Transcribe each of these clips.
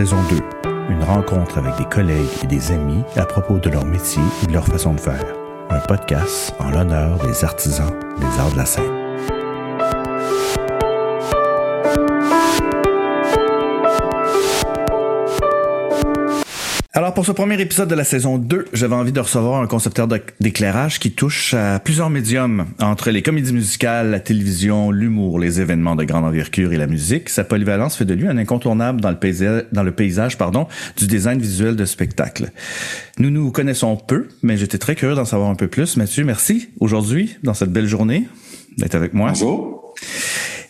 Saison 2. Une rencontre avec des collègues et des amis à propos de leur métier et de leur façon de faire. Un podcast en l'honneur des artisans des arts de la scène. Pour ce premier épisode de la saison 2, j'avais envie de recevoir un concepteur d'éclairage qui touche à plusieurs médiums, entre les comédies musicales, la télévision, l'humour, les événements de grande envergure et la musique. Sa polyvalence fait de lui un incontournable dans le paysage, pardon, du design visuel de spectacle. Nous nous connaissons peu, mais j'étais très curieux d'en savoir un peu plus. Mathieu, merci aujourd'hui, dans cette belle journée, d'être avec moi.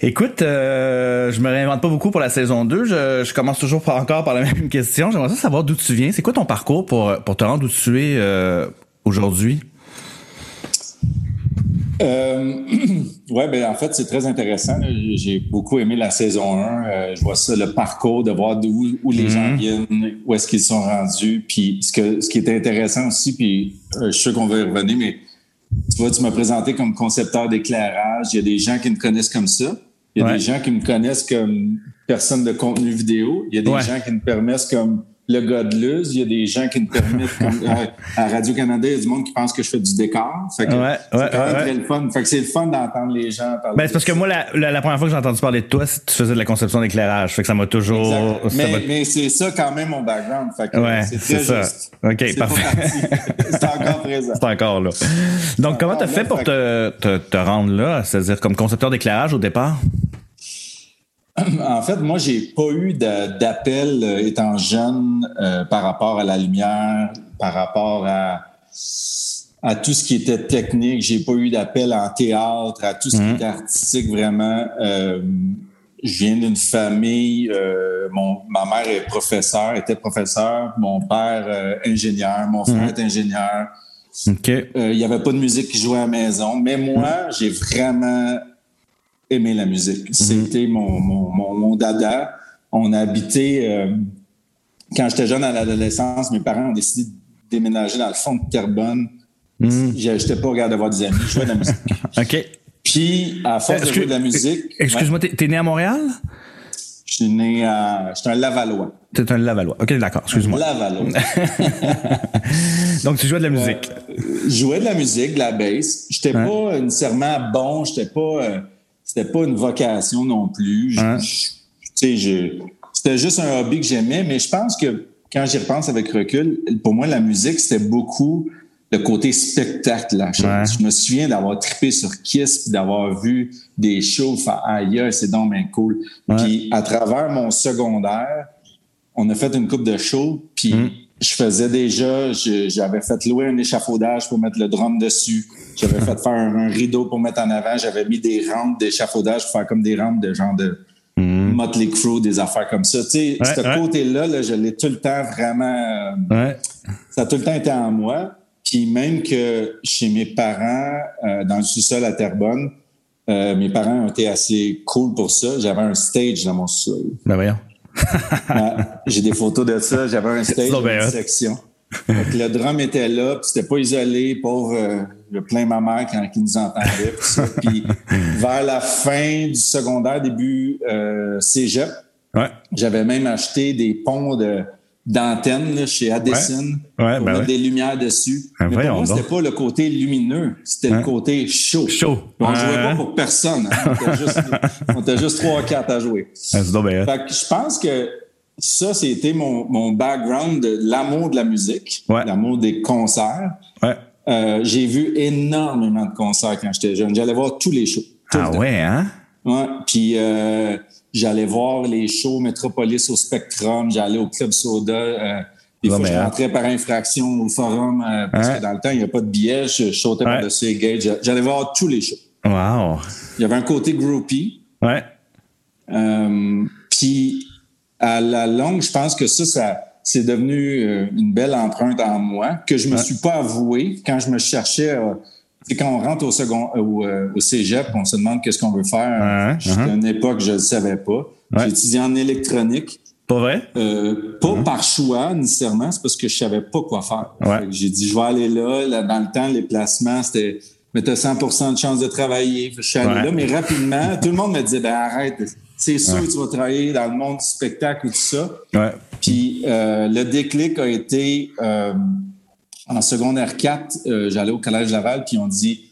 Écoute, euh, je me réinvente pas beaucoup pour la saison 2. Je, je commence toujours par, encore par la même question. J'aimerais savoir d'où tu viens. C'est quoi ton parcours pour, pour te rendre où tu es euh, aujourd'hui? Euh, ouais, ben en fait, c'est très intéressant. J'ai beaucoup aimé la saison 1. Euh, je vois ça, le parcours, de voir d'où où les gens mhm. viennent, où est-ce qu'ils sont rendus. Puis ce, que, ce qui est intéressant aussi, puis euh, je suis sûr qu'on va y revenir, mais tu vois, tu m'as présenté comme concepteur d'éclairage. Il y a des gens qui me connaissent comme ça. Il y a des gens qui me connaissent comme personne de contenu vidéo. Il y a des gens qui me permettent comme le gars de Luz. Il y a des gens qui me permettent comme à, Radio-Canada, il y a du monde qui pense que je fais du décor. Fait que ouais, c'est très le fun. Fait que c'est le fun d'entendre les gens parler. Ben, c'est parce que moi, la, la, première fois que j'ai entendu parler de toi, tu faisais de la conception d'éclairage. Fait que ça m'a toujours. Mais, mais c'est ça quand même mon background. Fait que c'est très ça. Juste. OK, parfait. c'est encore présent. C'est encore là. Donc, comment t'as fait pour te, te, te rendre là? C'est-à-dire comme concepteur d'éclairage au départ? En fait, moi, j'ai pas eu d'appel euh, étant jeune euh, par rapport à la lumière, par rapport à, à tout ce qui était technique. J'ai pas eu d'appel en théâtre, à tout ce qui mhm. était artistique vraiment. Euh, je viens d'une famille, mon, ma mère est professeur, était professeur, mon père ingénieur, mon frère mhm. est ingénieur. Il n'y avait pas de musique qui jouait à la maison, mais moi, j'ai vraiment aimé la musique. Mhm. C'était mon, mon, mon, dada. On a habité, euh, quand j'étais jeune à l'adolescence, mes parents ont décidé de déménager dans le fond de Terrebonne. Mm J'étais pas regardé d'avoir des amis, je jouais de la musique. OK. Puis, à force de jouer de la musique. Excuse-moi, t'es né à Montréal? Je suis né à. J'étais un Lavallois. T'es un Lavallois. OK, d'accord, excuse-moi. Lavallois. Donc, tu jouais de la musique. je jouais de la musique, de la bass. J'étais pas nécessairement bon, j'étais pas. C'était pas une vocation non plus. Hein? c'était juste un hobby que j'aimais, mais je pense que quand j'y repense avec recul, pour moi, la musique, c'était beaucoup le côté spectacle. Là. Je, me souviens d'avoir trippé sur Kiss puis d'avoir vu des shows. Aïe, c'est donc bien cool. Puis à travers mon secondaire, on a fait une coupe de shows, puis mm je faisais déjà, j'avais fait louer un échafaudage pour mettre le drum dessus. J'avais fait faire un, rideau pour mettre en avant. J'avais mis des rampes d'échafaudage pour faire comme des rampes de genre de mm. Motley Crue, des affaires comme ça. Tu sais, ce côté-là, là, je l'ai tout le temps vraiment... Euh, ça a tout le temps été en moi. Puis même que chez mes parents, euh, dans le sous-sol à Terrebonne, euh, mes parents ont été assez cool pour ça. J'avais un stage dans mon sous-sol. Ben voyons. J'ai des photos de ça. J'avais un stage, une section. le drum était là, puis c'était pas isolé, pauvre euh, le plein ma mère quand qui nous entendait. Puis, vers la fin du secondaire, début euh, cégep, j'avais même acheté des ponts de d'antenne chez Addison ouais. pour ben mettre des lumières dessus. Ben Mais pour moi, c'était pas le côté lumineux, c'était le côté chaud. Chaud. On jouait pas pour personne. Hein. On était juste trois quatre à jouer. fait que je pense que ça, c'était mon, mon background de l'amour de la musique, l'amour des concerts. Euh, j'ai vu énormément de concerts quand j'étais jeune. J'allais voir tous les shows. ah ouais, hein? Ouais. Puis euh, J'allais voir les shows Metropolis au Spectrum, j'allais au Club Soda. Euh, des fois, je rentrais par infraction au forum euh, parce que dans le temps, il n'y a pas de billets. Je, sautais par-dessus les gates. J'allais voir tous les shows. Wow. Il y avait un côté groupie. Ouais. Euh, puis, à la longue, je pense que ça, ça c'est devenu euh, une belle empreinte en moi que je me suis pas avoué quand je me cherchais c'est quand on rentre au second au, euh, au cégep, on se demande qu'est-ce qu'on veut faire. C'était uh-huh. une époque, je ne savais pas. J'ai étudié en électronique. Pas vrai? Euh, pas uh-huh. par choix nécessairement, c'est parce que je savais pas quoi faire. J'ai dit, je vais aller là, Dans le temps, les placements, c'était mais tu as 100 de chance de travailler. Je suis allé là, mais rapidement, tout le monde me disait, ben arrête, c'est sûr que tu vas travailler dans le monde du spectacle ou tout ça. Ouais. Puis euh, le déclic a été euh, en secondaire 4, euh, j'allais au Collège Laval, puis on dit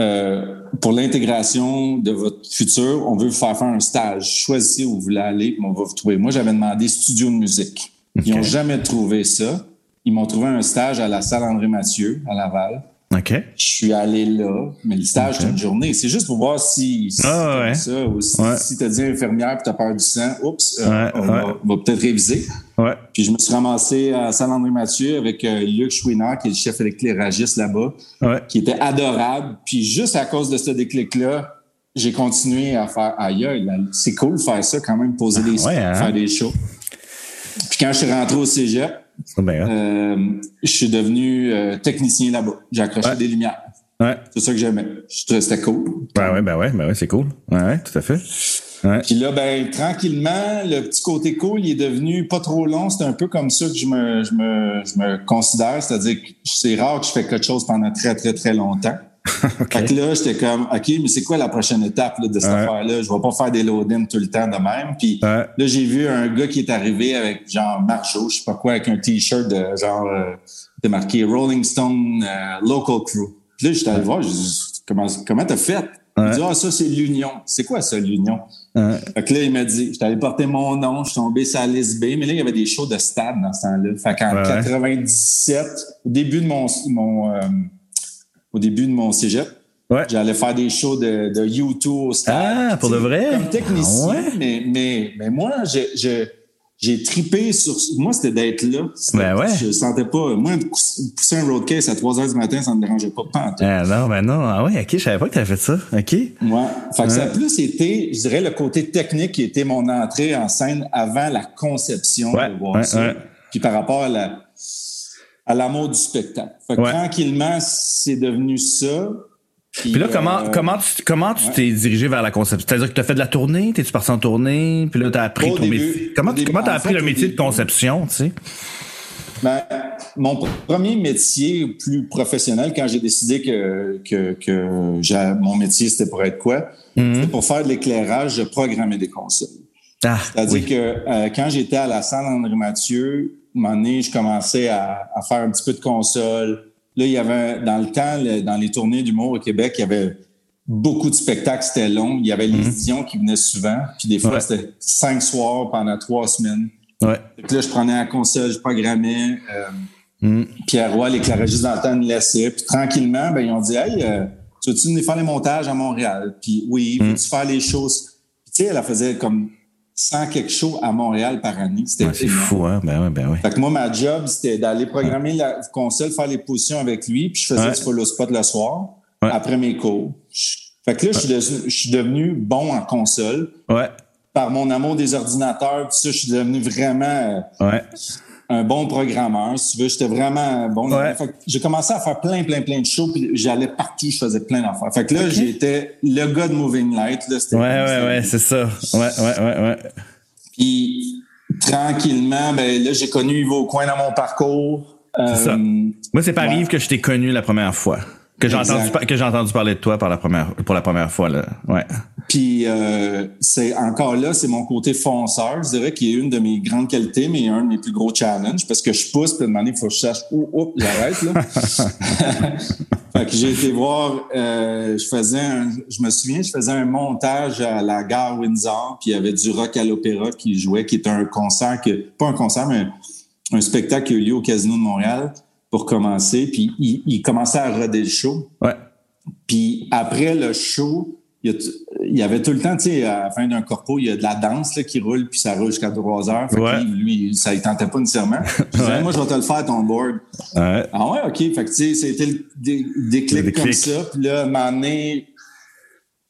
euh, pour l'intégration de votre futur, on veut vous faire faire un stage. Choisissez où vous voulez aller, puis on va vous trouver. Moi, j'avais demandé studio de musique. Ils n'ont jamais trouvé ça. Ils m'ont trouvé un stage à la salle André Mathieu à Laval. OK. Je suis allé là, mais le stage, c'est une journée. C'est juste pour voir si, si Ah, ouais. ça, ou si, Ouais. si t'as dit infirmière et t'as peur du sang, oups, euh, Ouais, on, ouais. va, on va peut-être réviser. Ouais. Puis je me suis ramassé à Saint-André-Mathieu avec euh, Luc Chouinard, qui est le chef éclairagiste là-bas, Ouais. qui était adorable. Puis juste à cause de ce déclic-là, j'ai continué à faire là, c'est cool de faire ça quand même, poser des ouais, hein? faire des shows. Puis quand je suis rentré au cégep, euh, je suis devenu euh, technicien là-bas. J'ai accroché des lumières. C'est ça que j'aimais. Je trouvais c'était cool. Ben ouais, ben ouais, ben ouais, c'est cool. Ouais, tout à fait. Ouais. Puis là, ben, tranquillement, le petit côté cool, il est devenu pas trop long. C'est un peu comme ça que je me, je me, je me considère. C'est-à-dire que c'est rare que je fais quelque chose pendant très, très, très longtemps. Fait que là, j'étais comme, OK, mais c'est quoi la prochaine étape là, de cette Ouais. affaire-là? Je vais pas faire des load-in tout le temps de même. Puis Ouais. là, j'ai vu un gars qui est arrivé avec genre Marjo, je sais pas quoi, avec un T-shirt de genre, euh, c'était marqué Rolling Stone euh, Local Crew. Puis là, j'étais allé voir, j'ai dit, comment, comment t'as fait? Il dit, ah, ça, c'est l'Union. C'est quoi ça, l'Union? Fait que là, il m'a dit, j'étais allé porter mon nom, je suis tombé sur la liste B, mais là, il y avait des shows de stade dans ce temps-là. Fait qu'en Ouais. 97, au début de mon, mon euh, au début de mon cégep, Ouais. j'allais faire des shows de, de U2 au stade. Ah, pour de vrai? Comme technicien, Ah ouais? mais, mais, mais moi, je, je, j'ai tripé sur. Moi, c'était d'être là. Ben ouais. Je sentais pas. Moi, pousser un roadcase à 3 heures du matin, ça me dérangeait pas. pas. Ah non, ben non. Ah ouais, ok, je savais pas que t'avais fait ça. OK. Ouais. Fait que ça a plus été, je dirais, le côté technique qui était mon entrée en scène avant la conception Ouais, de voir ouais, ça. ouais. Puis par rapport à la à l'amour du spectacle. Fait que tranquillement, c'est devenu ça. Puis là, comment, euh, comment tu, comment tu t'es dirigé vers la conception? C'est-à-dire que tu as fait de la tournée, t'es-tu parti en tournée, puis là, t'as appris ton début. métier? Comment, début. comment t'as appris fait, le métier de conception, tu sais? Ben, mon pr- premier métier plus professionnel, quand j'ai décidé que, que, que mon métier, c'était pour être quoi? Mhm. C'était pour faire de l'éclairage, je programmais des consoles. Ah, C'est-à-dire oui. que euh, quand j'étais à la salle André Mathieu, un moment donné, je commençais à, à faire un petit peu de console. Là, il y avait, dans le temps, le- dans les tournées d'humour au Québec, il y avait beaucoup de spectacles, c'était long. Il y avait les Dion qui venaient souvent. Puis des fois, Mhm. Ouais. c'était cinq soirs pendant trois semaines. Ouais. Là, je prenais la console, je programmais. Euh, Mm. Pierre Roy, l'éclairagiste dans le temps, nous laissait. Puis tranquillement, ben, ils ont dit Hey, euh, tu veux-tu venir faire les montages à Montréal? Puis oui, Mm. veux-tu faire les choses? Puis, tu sais, elle faisait comme 100 quelque chose à Montréal par année. C'était Ouais, c'est énorme. fou, hein? Ben ouais, ben ouais. Fait que moi, ma job, c'était d'aller programmer la console, faire les positions avec lui, puis je faisais Ouais. du follow spot le soir, après mes cours. Fait que là, je suis devenu- je suis devenu bon en console. Ouais. Par mon amour des ordinateurs, puis ça, je suis devenu vraiment euh, Ouais. Un bon programmeur. Si tu veux, j'étais vraiment bon. Ouais. Fait que j'ai commencé à faire plein, plein, plein de shows, puis j'allais partout, je faisais plein d'affaires. Fait que là, j'étais le gars de Moving Light. Là, c'était Ouais, ouais, ouais, c'est ça. Ouais, ouais, ouais, ouais. Puis tranquillement, ben là, j'ai connu Yves Coin dans mon parcours. C'est ça. Euh, Moi, c'est par Ouais. Yves que je t'ai connu la première fois. Que j'ai entendu, par- que j'ai entendu parler de toi par la première, pour la première fois, là. Ouais. Puis euh, c'est encore là, c'est mon côté fonceur, je dirais, qui est une de mes grandes qualités, mais un de mes plus gros challenges, parce que je pousse, puis à un il faut que je sache où, où j'arrête. Là. fait que j'ai été voir, euh, je faisais un, je me souviens, je faisais un montage à la gare Windsor, puis il y avait du rock à l'opéra qui jouait, qui était un concert, que, pas un concert, mais un, un spectacle qui a eu lieu au Casino de Montréal pour commencer, puis il, il commençait à roder le show. Ouais. Puis après le show, il y, avait tout le temps, tu sais, à la fin d'un corpo, il y a de la danse là, qui roule, puis ça roule jusqu'à 3 heures. Fait Ouais. lui, lui, ça ne tentait pas nécessairement. Je disais, Ouais. moi, je vais te le faire, ton board. Ouais. Ah ouais, OK. Fait que, tu sais, c'était le dé- déclic, Le déclic. comme ça. Puis là, à un moment donné,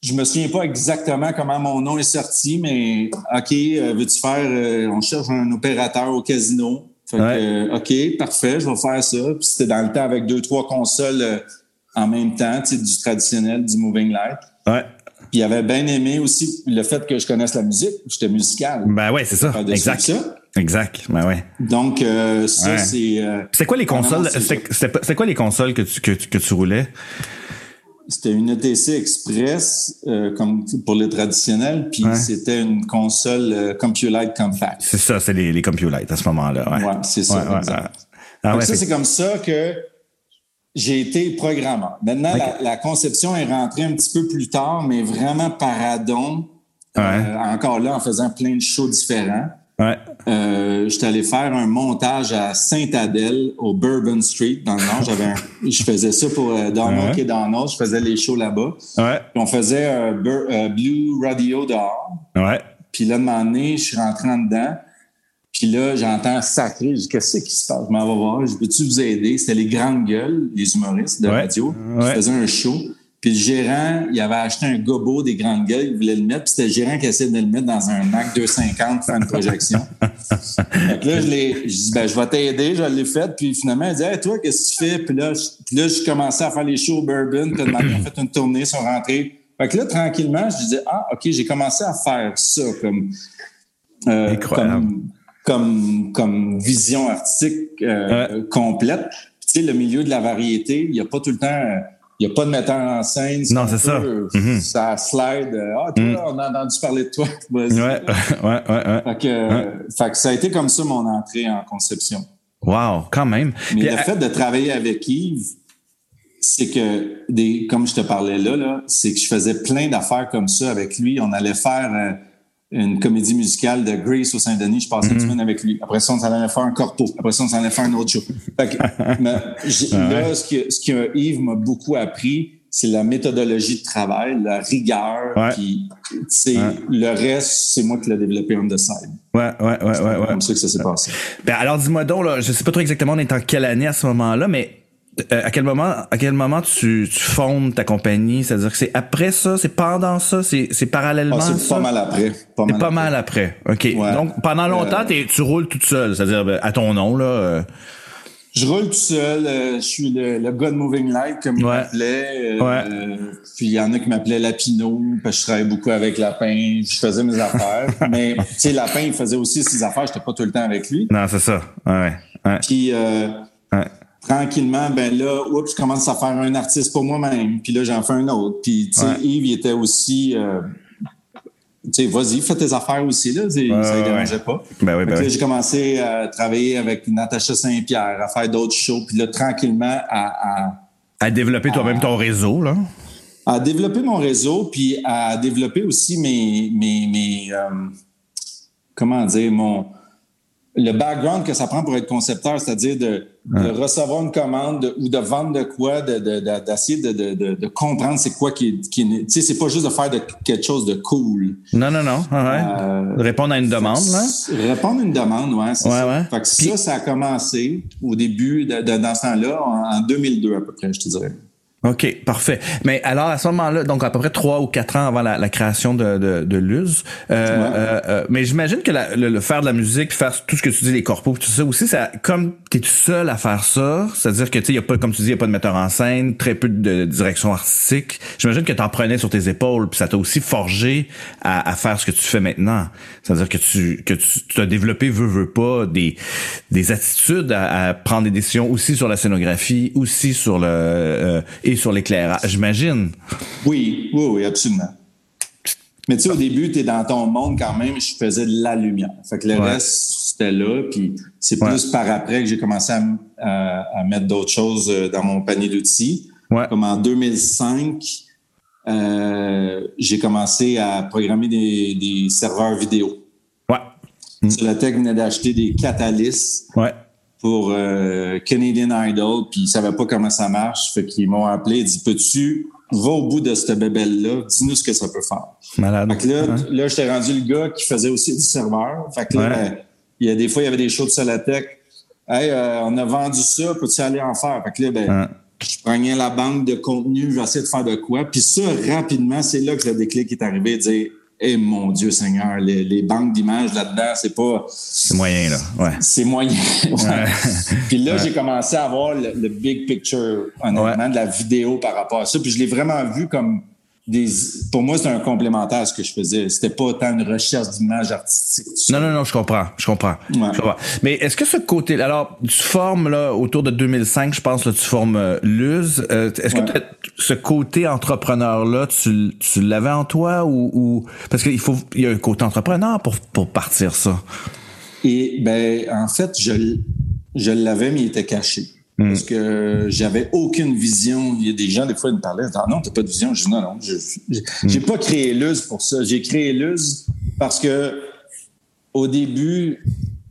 je me souviens pas exactement comment mon nom est sorti, mais OK, euh, veux-tu faire, euh, on cherche un opérateur au casino. Fait que, Ouais. euh, OK, parfait, je vais faire ça. Puis c'était dans le temps avec deux, trois consoles euh, en même temps, tu sais, du traditionnel, du Moving Light. Ouais. Puis il avait bien aimé aussi le fait que je connaisse la musique. J'étais musical. Ben ouais, c'est ça. Exact. ça. Exact. Ben ouais. Donc, euh, ça, Ouais. c'est... euh, C'était quoi les consoles? c'est quoi les consoles que tu, que, que tu roulais? C'était une ETC Express, euh, comme pour le traditionnel, puis c'était une console euh, CompuLite Compact. C'est ça, c'est les, les CompuLite à ce moment-là. Ouais, ouais c'est ça, exact. Ah ça, c'est comme ça que j'ai été programmeur. Maintenant, la, conception est rentrée un petit peu plus tard, mais vraiment paradon. Euh, encore là, en faisant plein de shows différents. Ouais. Euh, j'étais allé faire un montage à Sainte-Adèle, au Bourbon Street, dans le Nord. J'avais je faisais ça pour euh, Donald et Donald. Je faisais les shows là-bas. Ouais. on faisait euh, Blue Radio dehors. Ouais. Puis là, de moment donné, je suis rentré en dedans. Puis là, j'entends sacré. Je dis, qu'est-ce qui se passe? Je m'en vais voir. Je peux-tu vous aider? C'était les grandes gueules, les humoristes de radio. Je faisais un show. Puis le gérant, il avait acheté un gobo des grandes gueules, il voulait le mettre, puis c'était le gérant qui essayait de le mettre dans un Mac 250 pour faire une projection. Donc là, je l'ai, je dis, ben, je vais t'aider, je l'ai fait, puis finalement, il dit, hey, toi, qu'est-ce que tu fais? Puis là, je, là, je commençais à faire les shows Bourbon, puis on a fait une tournée, ils sont rentrés. Fait que là, tranquillement, je disais, ah, OK, j'ai commencé à faire ça comme, euh, comme, comme, comme, vision artistique euh, complète. tu sais, le milieu de la variété, il n'y a pas tout le temps il n'y a pas de metteur en scène. Non, c'est ça. Mm-hmm. Ça slide. Euh, ah, toi, mm. on a entendu parler de toi. ouais, ouais, ouais, ouais. Fait que, fait que ça a été comme ça mon entrée en conception. Wow, quand même. Mais le fait de travailler avec Yves, c'est que, des, comme je te parlais là, là c'est que je faisais plein d'affaires comme ça avec lui. On allait faire euh, une comédie musicale de Grace au Saint-Denis. Je passais une mhm. semaine avec lui. Après ça, on s'en allait faire un corpo. Après ça, on s'en allait faire un autre show. Fait que, mais, là, ce que, ce que Yves m'a beaucoup appris, c'est la méthodologie de travail, la rigueur. Puis, c'est le reste, c'est moi qui l'ai développé on the side. Ouais, ouais, ouais, ouais. C'est comme ça que ça s'est passé. Ben alors, dis-moi donc, là, je sais pas trop exactement on est en quelle année à ce moment-là, mais euh, à quel moment, à quel moment tu, tu fondes ta compagnie? C'est-à-dire que c'est après ça, c'est pendant ça, c'est, c'est parallèlement. Ah, c'est pas mal après. Pas mal, pas mal après. Ok. Donc pendant longtemps, euh, tu roules toute seule, c'est-à-dire ben, à ton nom là. Euh. Je roule tout seul. je suis le, le, gars de Moving Light, comme il m'appelait. puis il y en a qui m'appelaient Lapino, parce que je travaillais beaucoup avec Lapin. Je faisais mes affaires. Mais tu sais, Lapin, il faisait aussi ses affaires. J'étais pas tout le temps avec lui. Non, c'est ça. Ouais. ouais. Puis tranquillement, ben là, oups, je commence à faire un artiste pour moi-même. Puis là, j'en fais un autre. Puis, tu sais, Yves, il était aussi... Euh, tu sais, vas-y, fais tes affaires aussi, là. ça ne dérangeait pas. Ben oui, ben J'ai commencé à travailler avec Natacha Saint-Pierre, à faire d'autres shows. Puis là, tranquillement, à... À, développer toi-même ton réseau, là. À développer mon réseau, puis à développer aussi mes... mes, mes euh, comment dire, mon le background que ça prend pour être concepteur, c'est-à-dire de, recevoir une commande ou de vendre de quoi, d'essayer de, comprendre c'est quoi qui est. Qui tu sais, c'est pas juste de faire de, quelque chose de cool. Non, non, non. Euh, répondre à une demande, là. Répondre à une demande, ouais. Ouais, ouais. Fait que ça, ça a commencé au début de, dans ce temps-là, en 2002 à peu près, je te dirais. OK, parfait. Mais alors, à ce moment-là, donc à peu près trois ou quatre ans avant la, création de, de, de Luz, euh, euh, euh, mais j'imagine que le, faire de la musique, faire tout ce que tu dis, les corpos, tout ça aussi, ça, comme t'es tout seul à faire ça, c'est-à-dire que tu sais, y a pas, comme tu dis, il y a pas de metteur en scène, très peu de direction artistique. J'imagine que t'en prenais sur tes épaules, puis ça t'a aussi forgé à, à, faire ce que tu fais maintenant. C'est-à-dire que tu que tu as développé, veux veux pas, des des attitudes à, prendre des décisions aussi sur la scénographie, aussi sur le et sur l'éclairage, j'imagine. Oui, oui, oui, absolument. Mais tu sais, au début, tu es dans ton monde quand même, je faisais de la lumière. Fait que le reste, c'était là. Puis c'est plus par après que j'ai commencé à, mettre d'autres choses euh, dans mon panier d'outils. Comme en 2005, euh, j'ai commencé à programmer des, serveurs vidéo. Ouais. Sur la tech venait d'acheter des Catalyst. Ouais pour euh, Canadian Idol, puis ils savaient pas comment ça marche. Fait qu'ils m'ont appelé et dit Peux-tu, va au bout de cette bébelle-là, dis-nous ce que ça peut faire. Malade. Fait que là, là j'étais rendu le gars qui faisait aussi du serveur. Fait que là, ben, il y a des fois, il y avait des shows de Solatec. Hey, euh, on a vendu ça, peux-tu aller en faire? Fait que là, ben, je prenais la banque de contenu, j'essayais de faire de quoi. Puis ça, rapidement, c'est là que le déclic est arrivé, dire eh mon Dieu Seigneur, les, banques d'images là-dedans, c'est pas. C'est moyen, là. Ouais. C'est moyen. Puis là, j'ai commencé à avoir le, big picture, honnêtement, de la vidéo par rapport à ça. Puis je l'ai vraiment vu comme des, pour moi, c'était un complémentaire à ce que je faisais. C'était pas autant une recherche d'image artistique. Non, non, non, je comprends. Je comprends. Mais est-ce que ce côté, alors, tu formes, là, autour de 2005, je pense, là, tu formes euh, Luz. Euh, est-ce que ce côté entrepreneur-là, tu, tu l'avais en toi ou, ou parce qu'il faut, il y a un côté entrepreneur pour, pour partir ça? Et, ben, en fait, je, je l'avais, mais il était caché. Parce que j'avais aucune vision. Il y a des gens, des fois, ils me parlaient, ah non, t'as pas de vision. Je dis non, non, j'ai mm. pas créé Luz pour ça. J'ai créé Luz parce que au début,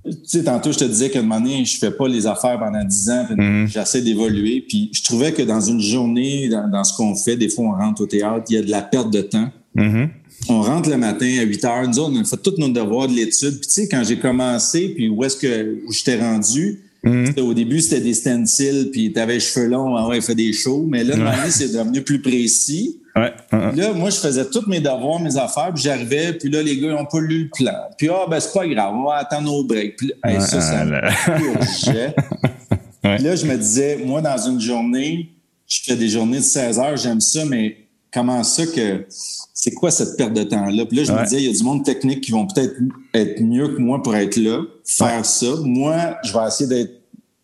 tu sais, tantôt, je te disais qu'à un moment donné, je fais pas les affaires pendant dix ans, mm. j'essaie d'évoluer. Puis je trouvais que dans une journée, dans, ce qu'on fait, des fois, on rentre au théâtre, il y a de la perte de temps. Mm-hmm. On rentre le matin à 8 heures, nous autres, on a fait tous nos devoirs de l'étude. Puis tu sais, quand j'ai commencé, puis où est-ce que où j'étais rendu, Mhm. Au début, c'était des stencils, puis tu avais les cheveux longs, ah ouais, il fait des shows. Mais là, ouais. c'est devenu plus précis. Ouais. Là, moi, je faisais tous mes devoirs, mes affaires, puis j'arrivais, puis là, les gars, ils n'ont pas lu le plan. Puis, ah, ben, c'est pas grave, on va attendre au break. Puis ça, ça me Puis là, je me disais, moi, dans une journée, je fais des journées de 16 heures, j'aime ça, mais comment ça que c'est quoi cette perte de temps-là? Puis là, je me disais, il y a du monde technique qui vont peut-être être mieux que moi pour être là, faire ça. Moi, je vais essayer d'être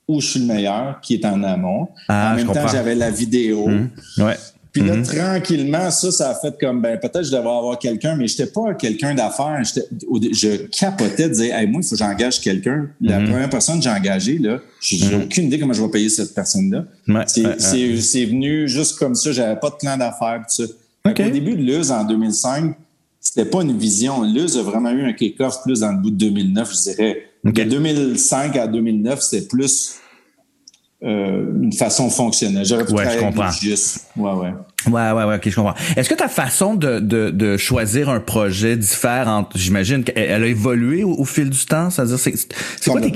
où je suis le meilleur, qui est en amont. Ah, en même temps, j'avais la vidéo. Mmh. Ouais. Puis là, mmh. tranquillement, ça, ça a fait comme, ben, peut-être je devrais avoir quelqu'un, mais je n'étais pas quelqu'un d'affaires. Je capotais de dire, hey, moi, il faut que j'engage quelqu'un. La mmh. première personne que j'ai engagée, là, j'ai aucune idée comment je vais payer cette personne-là. Ouais, c'est venu juste comme ça. J'avais pas de plan d'affaires, tout ça. Au début de Luz, en 2005, c'était pas une vision. Luz a vraiment eu un kick-off plus dans le bout de 2009, je dirais. De 2005 à 2009, c'était plus euh, une façon fonctionnelle. J'aurais pu ouais, je comprends. Juste. Ouais, ouais. Ouais, ouais, ouais, ok, je comprends. Est-ce que ta façon de, de, de choisir un projet diffère entre, j'imagine qu'elle a évolué au, fil du temps? C'est-à-dire, c'est, c'est quoi tes,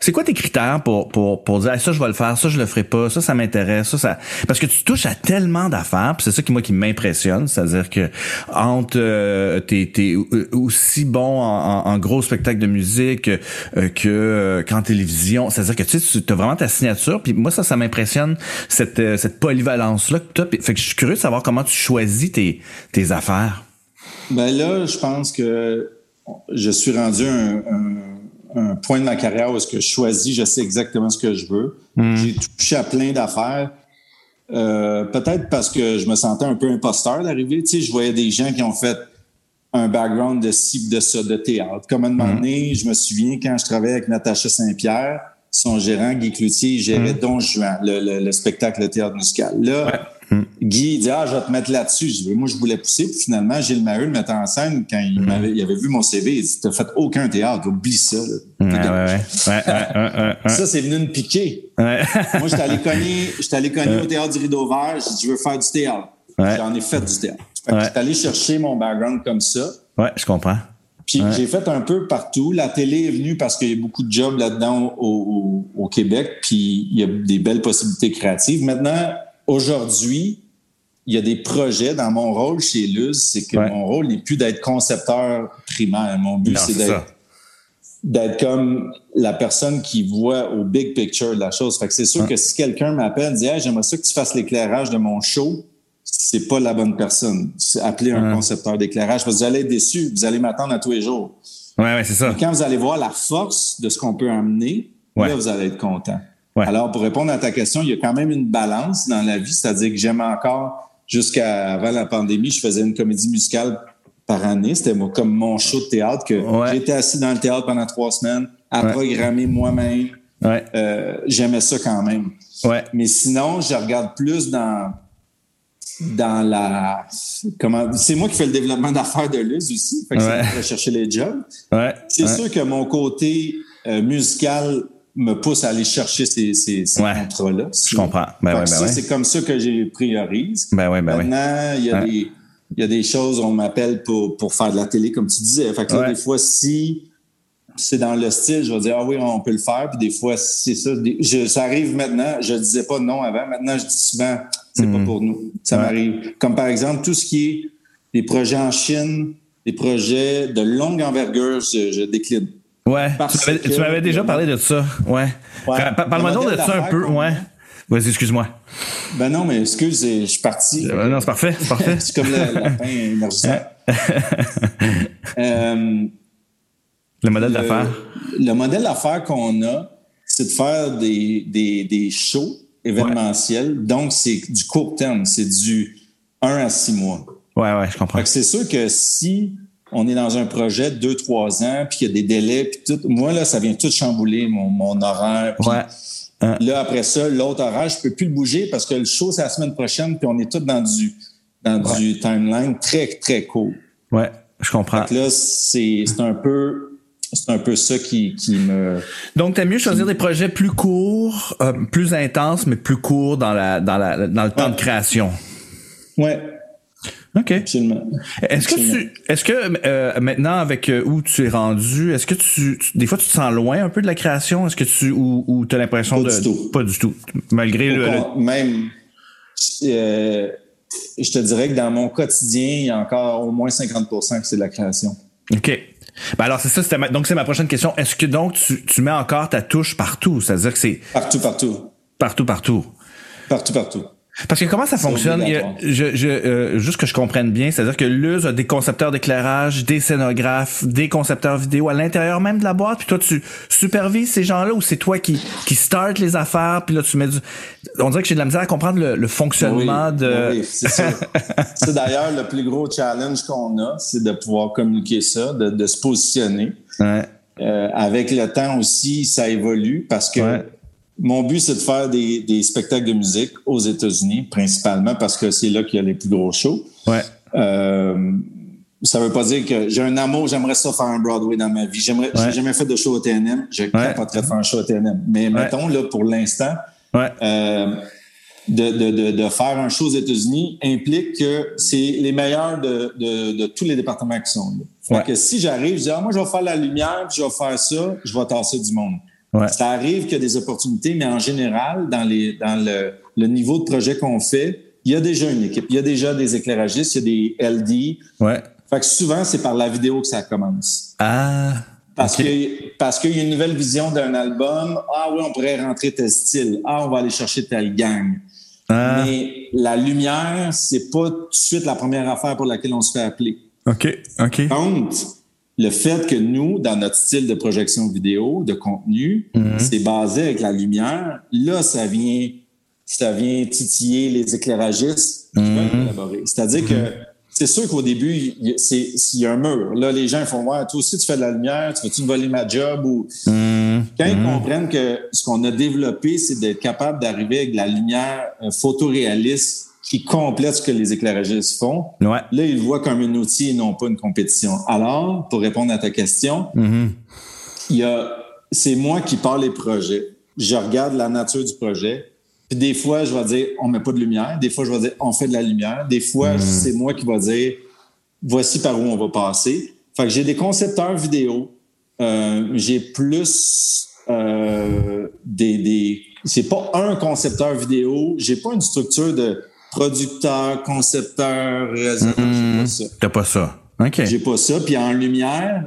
c'est quoi tes critères pour, pour, pour dire, ça, je vais le faire, ça, je le ferai pas, ça, ça m'intéresse, ça, ça, parce que tu touches à tellement d'affaires, c'est ça qui, moi, qui m'impressionne, c'est-à-dire que, entre, euh, t'es, t'es aussi bon en, en, gros spectacle de musique, euh, que, euh, qu'en télévision, c'est-à-dire que tu sais, tu as vraiment ta signature, puis moi, ça, ça m'impressionne, cette, euh, cette polyvalence-là que tu fait que je suis curieux de savoir comment tu choisis tes, tes affaires. Ben là, je pense que je suis rendu un, un, point de ma carrière où est-ce que je choisis, je sais exactement ce que je veux. Hmm. J'ai touché à plein d'affaires. Euh, peut-être parce que je me sentais un peu imposteur d'arriver. Tu sais, je voyais des gens qui ont fait un background de ci, de ça, de théâtre. Comme à un moment hmm. donné, je me souviens quand je travaillais avec Natacha Saint-Pierre, son gérant, Guy Cloutier, gérait mmh. Don Juan, le, le, spectacle de théâtre musical. Là, hmm. Guy dit Ah, je vais te mettre là-dessus. Je dis, moi, je voulais pousser. Puis finalement, Gilles Maheu, le metteur en scène, quand il, hmm. avait, il avait vu mon CV, il dit T'as fait aucun théâtre, oublie ça. Là. ça, c'est venu me piquer. moi, j'étais allé cogner, allé cogner au théâtre du Rideau Vert. J'ai dit Je veux faire du théâtre. J'en ai fait du théâtre. J'étais allé chercher mon background comme ça. Ouais, je comprends. Puis j'ai fait un peu partout. La télé est venue parce qu'il y a beaucoup de jobs là-dedans au, Québec, puis il y a des belles possibilités créatives. Maintenant, aujourd'hui, il y a des projets dans mon rôle chez Luz, c'est que mon rôle n'est plus d'être concepteur primaire. Mon but, c'est d'être d'être comme la personne qui voit au big picture de la chose. Fait que c'est sûr que si quelqu'un m'appelle et dit hey, j'aimerais ça que tu fasses l'éclairage de mon show, c'est pas la bonne personne. Appelez un concepteur d'éclairage parce que vous allez être déçu, vous allez m'attendre à tous les jours. Ouais, ouais, c'est ça. quand vous allez voir la force de ce qu'on peut amener, là, vous allez être content. Alors, pour répondre à ta question, il y a quand même une balance dans la vie, c'est-à-dire que j'aime encore, jusqu'à avant la pandémie, je faisais une comédie musicale par année. C'était comme mon show de théâtre que j'étais assis dans le théâtre pendant trois semaines à programmer moi-même. Euh, j'aimais ça quand même. Mais sinon, je regarde plus dans dans la comment c'est moi qui fais le développement d'affaires de Luz aussi fait que ouais. chercher les jobs c'est sûr que mon côté euh, musical me pousse à aller chercher ces, ces, ces contrats là je comprends ben ben c'est comme ça que j'ai priorise ben maintenant il y a des il y a des choses on m'appelle pour pour faire de la télé comme tu disais fait que là, des fois si c'est dans le style, je vais dire, ah oui, on peut le faire. Puis des fois, c'est ça. Je, ça arrive maintenant. Je disais pas non avant. Maintenant, je dis souvent, c'est pas hmm. pour nous. Ça m'arrive. Comme par exemple, tout ce qui est des projets en Chine, des projets de longue envergure, je, décline. Ouais. tu m'avais déjà parlé de ça. Ouais. Parle-moi donc de ça un peu. Ouais. Vas-y, excuse-moi. Ben non, mais excuse, je suis parti. Euh, non, c'est parfait, c'est parfait. c'est comme le lapin énergisant. euh, le modèle d'affaires. Le modèle d'affaires qu'on a, c'est de faire des, des, des shows événementiels. Donc, c'est du court terme. C'est du 1 à 6 mois. Ouais, ouais, je comprends. C'est sûr que si on est dans un projet de 2-3 ans, puis qu'il y a des délais, puis tout, moi, là, ça vient tout chambouler, mon, mon horaire. ouais. Hein? Là, après ça, l'autre horaire, je peux plus le bouger parce que le show, c'est la semaine prochaine, puis on est tous dans du, dans du timeline très, très court. Ouais, je comprends. Donc là, c'est un peu c'est un peu ça qui, qui me. Donc, t'aimes mieux choisir des projets plus courts, euh, plus intenses, mais plus courts dans la dans la dans le temps de création? Ouais. OK. Absolument. Est-ce que tu est-ce que euh, maintenant avec euh, où tu es rendu, est-ce que tu, des fois tu te sens loin un peu de la création, est-ce que tu ou, ou tu as l'impression de du tout. pas du tout malgré le, le, même euh, je te dirais que dans mon quotidien, il y a encore au moins 50% que c'est de la création. OK. Ben alors c'est ça, c'était ma, donc c'est ma prochaine question. Est-ce que donc tu, tu mets encore ta touche partout, c'est-à-dire que c'est partout partout. Partout partout. Partout partout. Parce que comment ça fonctionne? je, je, euh, juste que je comprenne bien, c'est-à-dire que Luz a des concepteurs d'éclairage, des scénographes, des concepteurs vidéo à l'intérieur même de la boîte, puis toi tu supervises ces gens-là ou c'est toi qui qui start les affaires, puis là tu mets du... On dirait que j'ai de la misère à comprendre le, fonctionnement de... Oui, c'est ça. c'est d'ailleurs le plus gros challenge qu'on a, c'est de pouvoir communiquer ça, de, de se positionner. Ouais. Euh, avec le temps aussi, ça évolue parce que... Ouais mon but, c'est de faire des, des, spectacles de musique aux États-Unis, principalement parce que c'est là qu'il y a les plus gros shows. Ouais. Euh, ça veut pas dire que j'ai un amour, j'aimerais ça faire un Broadway dans ma vie. J'aimerais, ouais. j'ai jamais fait de show au TNM. Je ouais. pas très faire un show au TNM. Mais mettons, là, pour l'instant, ouais. euh, de, de, de, de, faire un show aux États-Unis implique que c'est les meilleurs de, de, de, tous les départements qui sont là. Fait ouais. que si j'arrive, je dis, ah, moi, je vais faire la lumière, puis je vais faire ça, je vais tasser du monde. Ouais. Ça arrive qu'il y a des opportunités, mais en général, dans, les, dans le, le niveau de projet qu'on fait, il y a déjà une équipe. Il y a déjà des éclairagistes, il y a des LD. Ouais. Fait que souvent, c'est par la vidéo que ça commence. Ah. Parce okay. que parce qu'il y a une nouvelle vision d'un album. Ah oui, on pourrait rentrer tel style. Ah, on va aller chercher telle gang. Ah. Mais la lumière, c'est pas tout de suite la première affaire pour laquelle on se fait appeler. OK. OK. Donc, le fait que nous, dans notre style de projection vidéo, de contenu, Mhm. c'est basé avec la lumière, là, ça vient, ça vient titiller les éclairagistes qui Mhm. veulent collaborer. C'est-à-dire que c'est sûr qu'au début, il y a un mur. Là, les gens font voir, toi aussi, tu fais de la lumière, tu veux-tu me voler ma job? Ou... Mhm. Quand ils comprennent que ce qu'on a développé, c'est d'être capable d'arriver avec de la lumière euh, photoréaliste qui complète ce que les éclairagistes font. Ouais. Là, ils le voient comme un outil et non pas une compétition. Alors, pour répondre à ta question, il y a, c'est moi qui parle les projets. Je regarde la nature du projet. Puis des fois, je vais dire, on met pas de lumière. Des fois, je vais dire, on fait de la lumière. Des fois, Mm-hmm. c'est moi qui vais dire, voici par où on va passer. Fait que j'ai des concepteurs vidéo. Euh, j'ai plus euh, des, des c'est pas un concepteur vidéo. J'ai pas une structure de producteur, concepteur, réalisateur. Mmh, j'ai pas ça. T'as pas ça. OK. J'ai pas ça. Puis en lumière,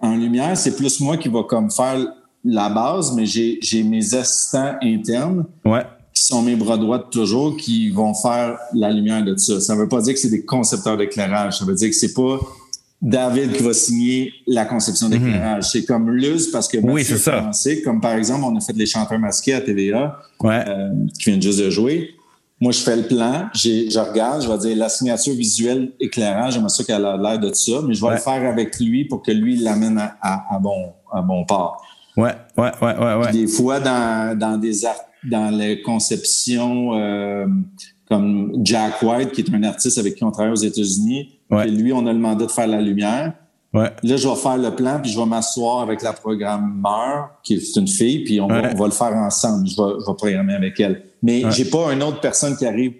en lumière, c'est plus moi qui va comme faire la base, mais j'ai, j'ai mes assistants internes. Ouais. Qui sont mes bras droits toujours, qui vont faire la lumière de ça. Ça veut pas dire que c'est des concepteurs d'éclairage. Ça veut dire que c'est pas David qui va signer la conception d'éclairage. Mm -hmm. C'est comme Luz parce que oui, c'est ça. Commencé, comme par exemple, on a fait les chanteurs masqués à TVA ouais. euh, qui viennent juste de jouer. Moi, je fais le plan, je regarde, je vais dire la signature visuelle éclairage, j'aimerais ça qu'elle a l'air de ça, mais je vais ouais. le faire avec lui pour que lui l'amène à, à, à, bon, à bon port. Ouais, ouais, ouais, ouais, ouais. Des fois, dans, dans des art, dans les conceptions euh, comme Jack White, qui est un artiste avec qui on travaille aux États-Unis, Ouais. Lui, on a le mandat de faire la lumière. Ouais. Là, je vais faire le plan, puis je vais m'asseoir avec la programmeur, qui est une fille, puis on, ouais. va, on va le faire ensemble. Je vais, je vais programmer avec elle. Mais ouais. j'ai pas une autre personne qui arrive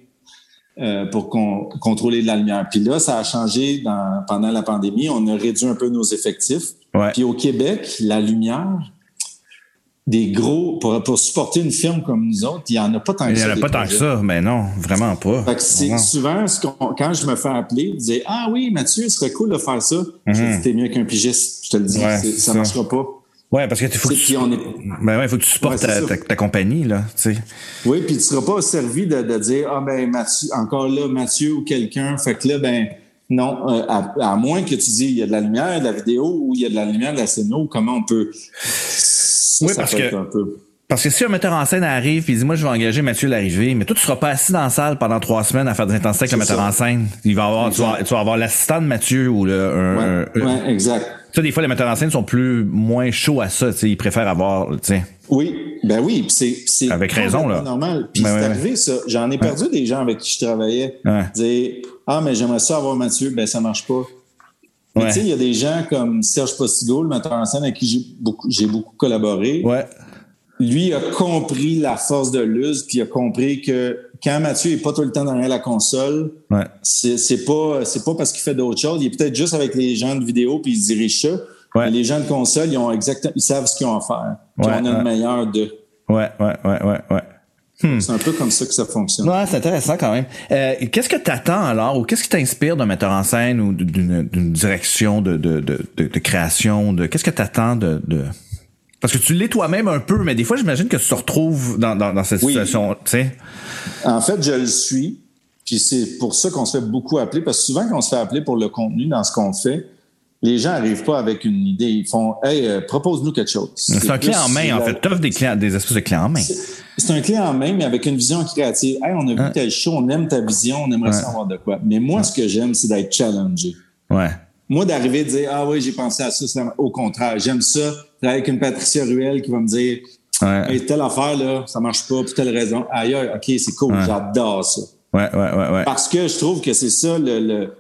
euh, pour con, contrôler de la lumière. Puis là, ça a changé dans, pendant la pandémie. On a réduit un peu nos effectifs. Ouais. Puis au Québec, la lumière, des gros pour, pour supporter une firme comme nous autres, il n'y en a pas tant que ça. Il n'y en a pas projets. tant que ça, mais non, vraiment pas. Fait que c'est souvent ce quand je me fais appeler, je dis Ah oui, Mathieu, ce serait cool de faire ça. Mm -hmm. T'es mieux qu'un pigiste, je te le dis, ouais, ça ne marchera pas. Ouais, parce que faut que tu, on est... ben ouais, faut que tu supportes ta, ta, compagnie là, tu sais. Oui, puis tu seras pas servi de, de dire ah ben Mathieu, encore là Mathieu ou quelqu'un, fait que là ben non, euh, à, moins que tu dis il y a de la lumière de la vidéo ou il y a de la lumière de la scéno, comment on peut Oui, parce que parce que si un metteur en scène arrive et dit moi je vais engager Mathieu l'arrivée, mais toi tu seras pas assis dans la salle pendant trois semaines à faire des intensités avec le metteur en scène. Il va avoir tu vas, avoir l'assistant de Mathieu ou le un, ouais, ouais, exact. Tu des fois les metteurs en scène sont plus moins chauds à ça, tu sais, ils préfèrent avoir. Oui, ben oui, c'est c'est avec raison là. Normal. Puis ben c'est arrivé ça, j'en ai perdu des gens avec qui je travaillais. Dire ah mais j'aimerais ça avoir Mathieu, ben ça marche pas. Tu sais, il y a des gens comme Serge Postigo, le metteur en scène avec qui j'ai beaucoup j'ai beaucoup collaboré. Ouais lui a compris la force de Luz, puis il a compris que quand Mathieu est pas tout le temps derrière la console, ouais. c'est pas c'est pas parce qu'il fait d'autres choses. Il est peut-être juste avec les gens de vidéo puis il dirige ça. Ouais. les gens de console, ils ont exactement, ils savent ce qu'ils ont à faire. Puis on a le meilleur d'eux. Ouais, ouais, ouais, ouais, ouais. Hmm. C'est un peu comme ça que ça fonctionne. Ouais, c'est intéressant quand même. Euh, qu'est-ce que tu attends alors, ou qu'est-ce qui t'inspire d'un metteur en scène ou d'une direction de, de, de, de, création? De, qu'est-ce que tu attends de, de, parce que tu l'es toi-même un peu, mais des fois, j'imagine que tu te retrouves dans, dans, dans cette situation, tu sais. En fait, je le suis. Puis c'est pour ça qu'on se fait beaucoup appeler, parce que souvent, quand on se fait appeler pour le contenu dans ce qu'on fait, les gens n'arrivent pas avec une idée. Ils font Hey, euh, propose-nous quelque chose. C'est un clé en main, en fait. Tu offres des, clients, des espèces de clés en main. C'est un clé en main, mais avec une vision créative. Hey, on a vu tel show, on aime ta vision, on aimerait savoir de quoi. Mais moi, ce que j'aime, c'est d'être challengé. Ouais. Moi, d'arriver à dire Ah oui, j'ai pensé à ça, au contraire, j'aime ça avec une Patricia Ruel qui va me dire ouais. telle affaire, là, ça marche pas pour telle raison. Aïe, ok, c'est cool, j'adore ça. Ouais, ouais, ouais, ouais. Parce que je trouve que c'est ça le,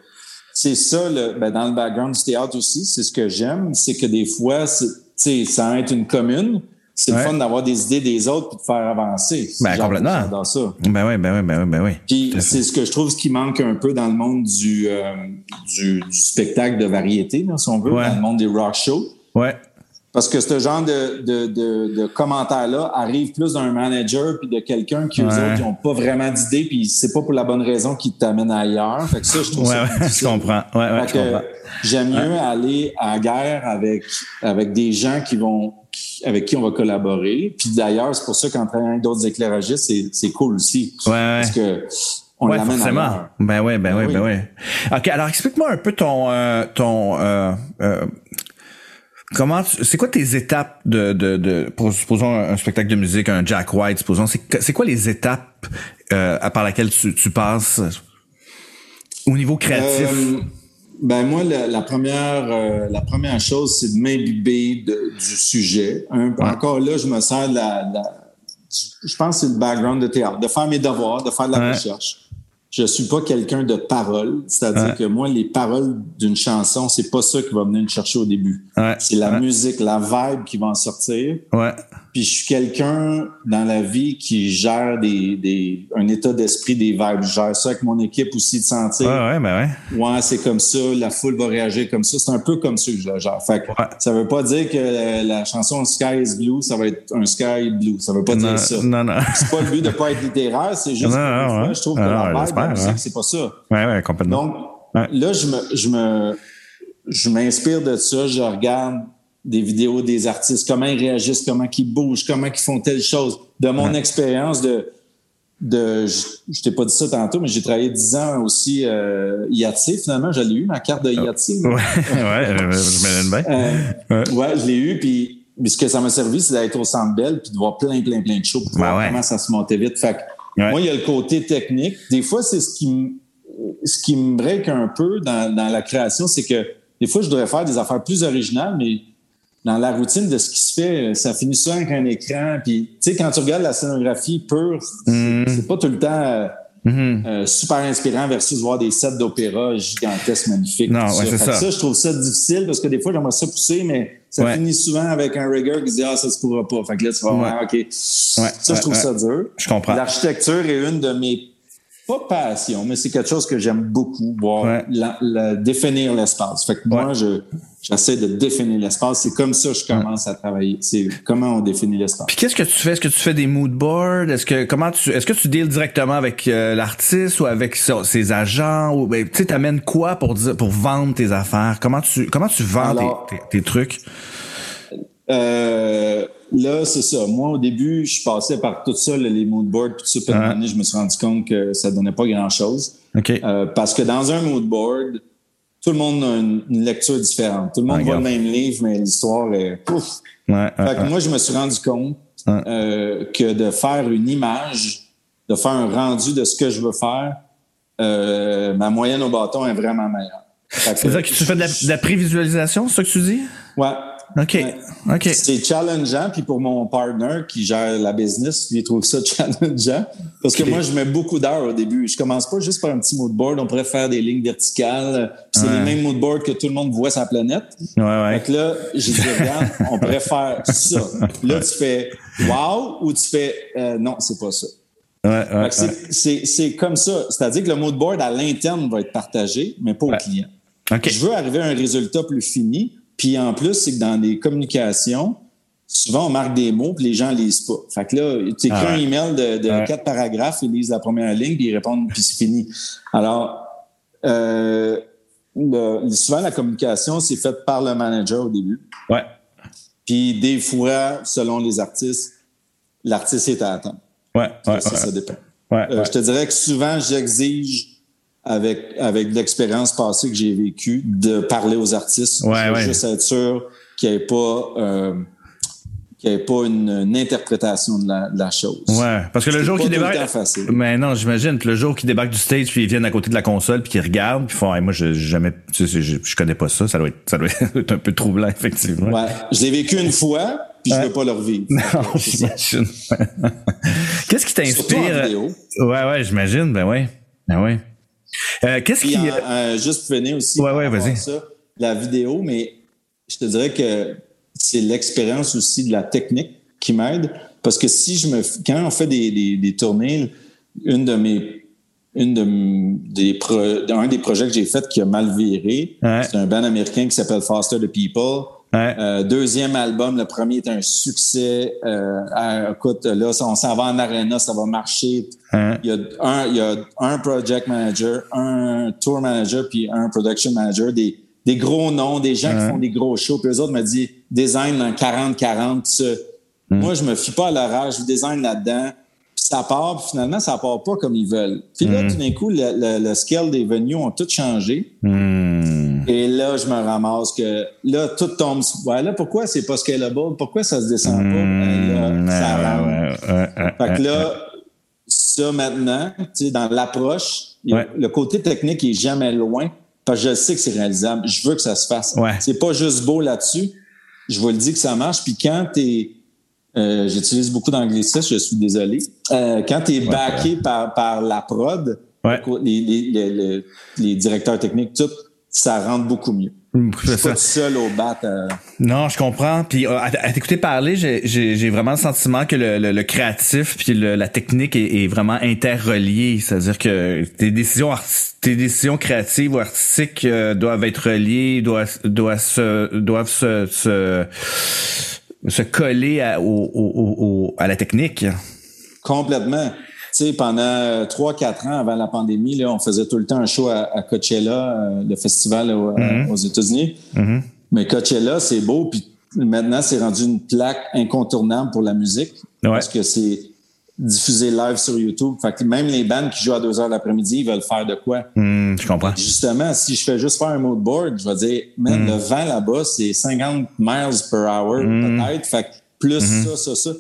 c'est ça le, ben dans le background du théâtre aussi, c'est ce que j'aime, c'est que des fois, c'est, ça va être une commune, c'est le fun d'avoir des idées des autres et de faire avancer. Ben, complètement. Dans ça. Ben oui, ben oui, ben oui, ben oui. Puis c'est ce que je trouve ce qui manque un peu dans le monde du, euh, du, spectacle de variété, là, si on veut, dans le monde des rock shows. Ouais. Parce que ce genre de, de, de, de commentaires-là arrive plus d'un manager puis de quelqu'un qui, eux autres, n'ont pas vraiment d'idée puis c'est pas pour la bonne raison qui t'amène ailleurs. Fait que ça, je trouve ouais, ça je comprends. Ouais, ouais, je comprends. J'aime mieux aller à guerre avec, avec des gens qui vont avec qui on va collaborer. Puis d'ailleurs, c'est pour ça qu'en travaillant avec d'autres éclairagistes, c'est cool aussi. Ouais, parce que on ouais, forcément. Ben oui, ben, oui, ben oui. OK, alors explique-moi un peu ton euh, ton euh, euh, Comment c'est quoi tes étapes de de, de pour supposons un, spectacle de musique, un Jack White, supposons c'est c'est quoi les étapes euh, par laquelle tu, tu passes au niveau créatif? Euh, ben moi la, première euh, la première chose c'est de m'imbiber du sujet. Encore là je me sers de la, je pense que c'est le background de théâtre, de faire mes devoirs, de faire de la recherche je suis pas quelqu'un de parole, c'est-à-dire que moi les paroles d'une chanson, c'est pas ça qui va venir me chercher au début. C'est la musique, la vibe qui va en sortir. Ouais. Puis je suis quelqu'un dans la vie qui gère des, des un état d'esprit, des vibes. Je gère ça avec mon équipe aussi de sentir. Ouais, ouais, ben ouais. Ouais, c'est comme ça, la foule va réagir comme ça. C'est un peu comme ça que je le gère. Fait que ça veut pas dire que la, chanson Sky is Blue, ça va être un Sky Blue. Ça veut pas dire ça. Non, non. C'est pas le but de pas être littéraire, c'est juste que je trouve que la vibe, c'est pas ça. Ouais, ouais, complètement. Donc, là, je me, je me, je m'inspire de ça, je regarde des vidéos des artistes, comment ils réagissent, comment ils bougent, comment ils font telle chose. De mon expérience de, de je, t'ai pas dit ça tantôt, mais j'ai travaillé dix ans aussi euh, Finalement, j'allais eu, ma carte de Yahtzee. Ouais, ouais, je m'en bien. Euh, ouais. je l'ai eu, puis, ce que ça m'a servi, c'est d'être au Centre Bell puis de voir plein, plein, plein de choses pour voir comment ça se montait vite. Fait moi, il y a le côté technique. Des fois, c'est ce qui me ce qui me break un peu dans, dans la création, c'est que des fois, je devrais faire des affaires plus originales, mais dans la routine de ce qui se fait, ça finit souvent avec un écran. Puis, tu sais, quand tu regardes la scénographie pure, c'est mm-hmm. pas tout le temps euh, mm-hmm. euh, super inspirant versus voir des sets d'opéra gigantesques, magnifiques. Non, ouais, c'est ça. ça. je trouve ça difficile parce que des fois, j'aimerais ça pousser, mais ça finit souvent avec un rigueur qui dit Ah, ça se pourra pas. Fait que là, tu vas voir, OK. ça, je trouve ça dur. Je comprends. L'architecture est une de mes pas passion, mais c'est quelque chose que j'aime beaucoup, voir la, définir l'espace. Fait que moi, je j'essaie de définir l'espace. C'est comme ça que je commence à travailler. C'est comment on définit l'espace. Puis qu'est-ce que tu fais? Est-ce que tu fais des mood boards? Est-ce que comment tu est-ce que tu deals directement avec euh, l'artiste ou avec ses agents? Ou ben, tu sais t'amènes quoi pour dire pour vendre tes affaires? Comment tu comment tu vends tes, tes, trucs? euh, là, c'est ça. Moi, au début, je passais par tout ça, les moodboards, tout ça. Puis je me suis rendu compte que ça donnait pas grand-chose. Euh, parce que dans un moodboard, tout le monde a une, lecture différente. Tout le monde voit le même livre, mais l'histoire est pouf. fait que moi, je me suis rendu compte euh, que de faire une image, de faire un rendu de ce que je veux faire, euh, ma moyenne au bâton est vraiment meilleure. C'est-à-dire que tu fais de la, prévisualisation, c'est ça que tu dis? Ouais. OK. C'est challengeant. Puis pour mon partner qui gère la business, il trouve ça challengeant. Parce que moi, je mets beaucoup d'heures au début. Je commence pas juste par un petit moodboard. On pourrait faire des lignes verticales. C'est les mêmes moodboards que tout le monde voit sur la planète. Ouais, ouais. Donc là, j'ai dit, regarde, on pourrait faire ça. Là, tu fais wow ou tu fais euh, non, c'est pas ça. Ouais, c'est comme ça. C'est-à-dire que le moodboard à l'interne va être partagé, mais pas au client. Je veux arriver à un résultat plus fini. Puis en plus, c'est que dans des communications, souvent on marque des mots puis les gens lisent pas. Fait que là, tu écris ah un email de, quatre paragraphes, ils lisent la première ligne puis ils répondent puis c'est fini. Alors, euh, souvent la communication c'est faite par le manager au début. Ouais. Puis des fois, selon les artistes, l'artiste est à attendre. Ouais, ouais, ça, ça dépend. Ouais, euh, je te dirais que souvent, j'exige avec, avec l'expérience passée que j'ai vécue de parler aux artistes. Ouais, ouais. juste être sûr qu'il n'y ait pas, euh, qu'il n'y ait pas une, interprétation de la, de la, chose. Ouais, parce que le jour qu'il débarque. Mais non, j'imagine que le jour qu'il débarque du stage, puis ils viennent à côté de la console, puis qu'ils regardent, puis ils font, moi, je jamais, je, je, connais pas ça, ça doit être, ça doit être un peu troublant, effectivement. Ouais, je l'ai vécu une fois, puis je veux pas le revivre. Non, j'imagine. Qu'est-ce qui t'inspire? Ouais, ouais, j'imagine, ben ouais. Ben ouais. Euh, qu'est-ce qui. Juste pour finir aussi. Ouais, ouais, vas-y. La vidéo, mais je te dirais que c'est l'expérience aussi de la technique qui m'aide. Parce que si je me. Quand on fait des, des, des tournées, une de mes. Une de, des un des projets que j'ai fait qui a mal viré, c'est un band américain qui s'appelle Foster the People. Euh, deuxième album, le premier est un succès. Euh, écoute, là, on s'en va en arena, ça va marcher. Il, y a un, il y a un project manager, un tour manager, puis un production manager, des, des gros noms, des gens qui font des gros shows. Puis eux autres me disent design dans 40-40. Moi, je me fie pas à l'orage, je design là-dedans ça part, puis finalement, ça part pas comme ils veulent. Puis là, hmm. tout d'un coup, le, le, scale des venues ont tout changé. Hmm. Et là, je me ramasse que là, tout tombe. Ouais, là, pourquoi c'est pas scalable? Pourquoi ça se descend pas? Ben, là, ça rentre. fait que là, ça maintenant, tu sais, dans l'approche, le côté technique est jamais loin parce que je sais que c'est réalisable. Je veux que ça se fasse. C'est pas juste beau là-dessus. Je vous le dis que ça marche. Puis quand t'es euh, j'utilise beaucoup d'anglicisme, je suis désolé. Euh, quand tu es backé par, par la prod, les, les, les, directeurs techniques, tout, ça rentre beaucoup mieux. Mm, je suis pas seul au bat. Euh. Non, je comprends. Puis à, t'écouter parler, j'ai vraiment le sentiment que le, le, créatif puis la technique est, est vraiment interrelié. C'est-à-dire que tes décisions tes décisions créatives ou artistiques doivent être reliées, doivent doivent se doivent se, se se coller à, au, à la technique. Complètement. Sais, pendant trois, quatre ans avant la pandémie, là, on faisait tout le temps un show à, Coachella, euh, le festival mm-hmm. aux États-Unis. Mm-hmm. Mais Coachella, c'est beau, puis maintenant, c'est rendu une plaque incontournable pour la musique. Parce que c'est diffusé live sur YouTube. Fait que même les bands qui jouent à 2 heures l'après-midi, ils veulent faire de quoi? Hmm, je comprends. Justement, si je fais juste faire un mood board, je vais dire, hmm. le vent là-bas, c'est 50 miles per hour, peut-être. Fait que plus ça, ça, ça.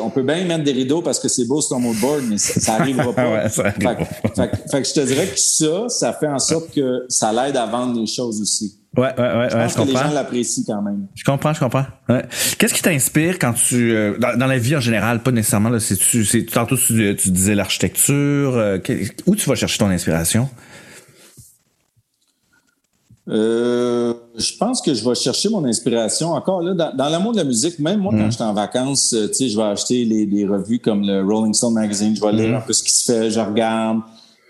On peut bien mettre des rideaux parce que c'est beau sur ton mood board, mais ça, ça arrivera pas. ça fait, fait, que je te dirais que ça, ça fait en sorte que ça l'aide à vendre les choses aussi. Ouais, ouais, ouais, je, pense je que les gens l'apprécient quand même. Je comprends, je comprends. Ouais. Qu'est-ce qui t'inspire quand tu euh, dans, la vie en général, pas nécessairement là, c'est tu c'est tantôt tu, tu disais l'architecture, euh, où tu vas chercher ton inspiration? Euh, je pense que je vais chercher mon inspiration encore là dans, dans l'amour de la musique. Même moi, quand mm. j'étais en vacances, tu sais, je vais acheter les, des revues comme le Rolling Stone magazine. Je vais lire mm. un peu ce qui se fait. Je regarde,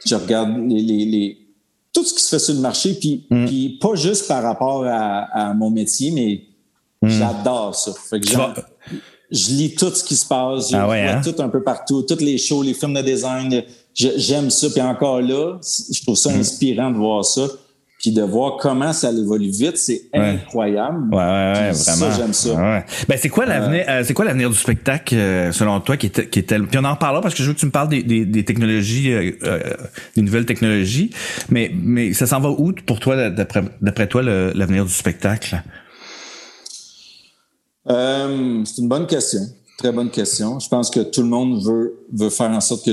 je regarde les, les, les tout ce qui se fait sur le marché, puis, mm. puis pas juste par rapport à, à mon métier, mais j'adore ça. Fait que je lis tout ce qui se passe, je ah vois hein? tout un peu partout, toutes les shows, les films de design, j'aime ça. Puis encore là, je trouve ça inspirant de voir ça. Puis de voir comment ça évolue vite, c'est incroyable. Ouais, ouais, ouais vraiment. j'aime ça. Ben, c'est quoi l'avenir, euh, c'est quoi l'avenir du spectacle, euh, selon toi, qui est, qui est tel... Puis on en parlera parce que je veux que tu me parles des, des, des technologies, euh, des nouvelles technologies. Mais, mais ça s'en va où pour toi, d'après, d'après toi, l'avenir du spectacle? c'est une bonne question. Très bonne question. Je pense que tout le monde veut, veut faire en sorte que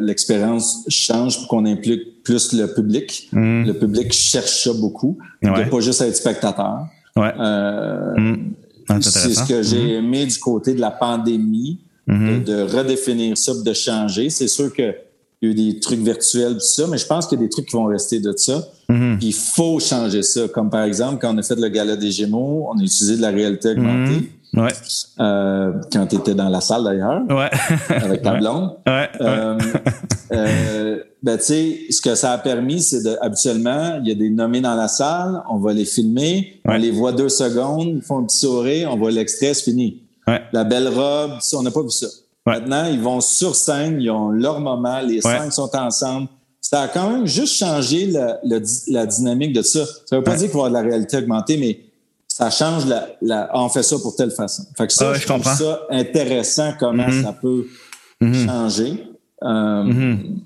l'expérience change pour qu'on implique plus le public. Mm. Le public cherche ça beaucoup. Ouais. De pas juste être spectateur. Ouais. Euh, mm. c'est ce que j'ai mm-hmm. aimé du côté de la pandémie, mm-hmm. de, redéfinir ça, de changer. C'est sûr que il y a eu des trucs virtuels, tout ça, mais je pense qu'il y a des trucs qui vont rester de ça. Mm-hmm. Il faut changer ça. Comme par exemple, quand on a fait le gala des Gémeaux, on a utilisé de la réalité augmentée. Ouais. Euh, quand tu étais dans la salle d'ailleurs. Ouais. avec ta blonde. Ouais. Euh, euh, ben, tu sais, ce que ça a permis, c'est de, habituellement, il y a des nommés dans la salle, on va les filmer, on les voit deux secondes, ils font un petit sourire, on voit l'extrait, c'est fini. Ouais. La belle robe, on n'a pas vu ça. Maintenant, ils vont sur scène, ils ont leur moment, les cinq sont ensemble. Ça a quand même juste changé la, la, dynamique de ça. Ça veut pas dire qu'il va y avoir de la réalité augmentée, mais ça change la, la on fait ça pour telle façon. Fait que ça, je, trouve ça intéressant comment mm-hmm. ça peut mm-hmm. changer. Euh, mm-hmm.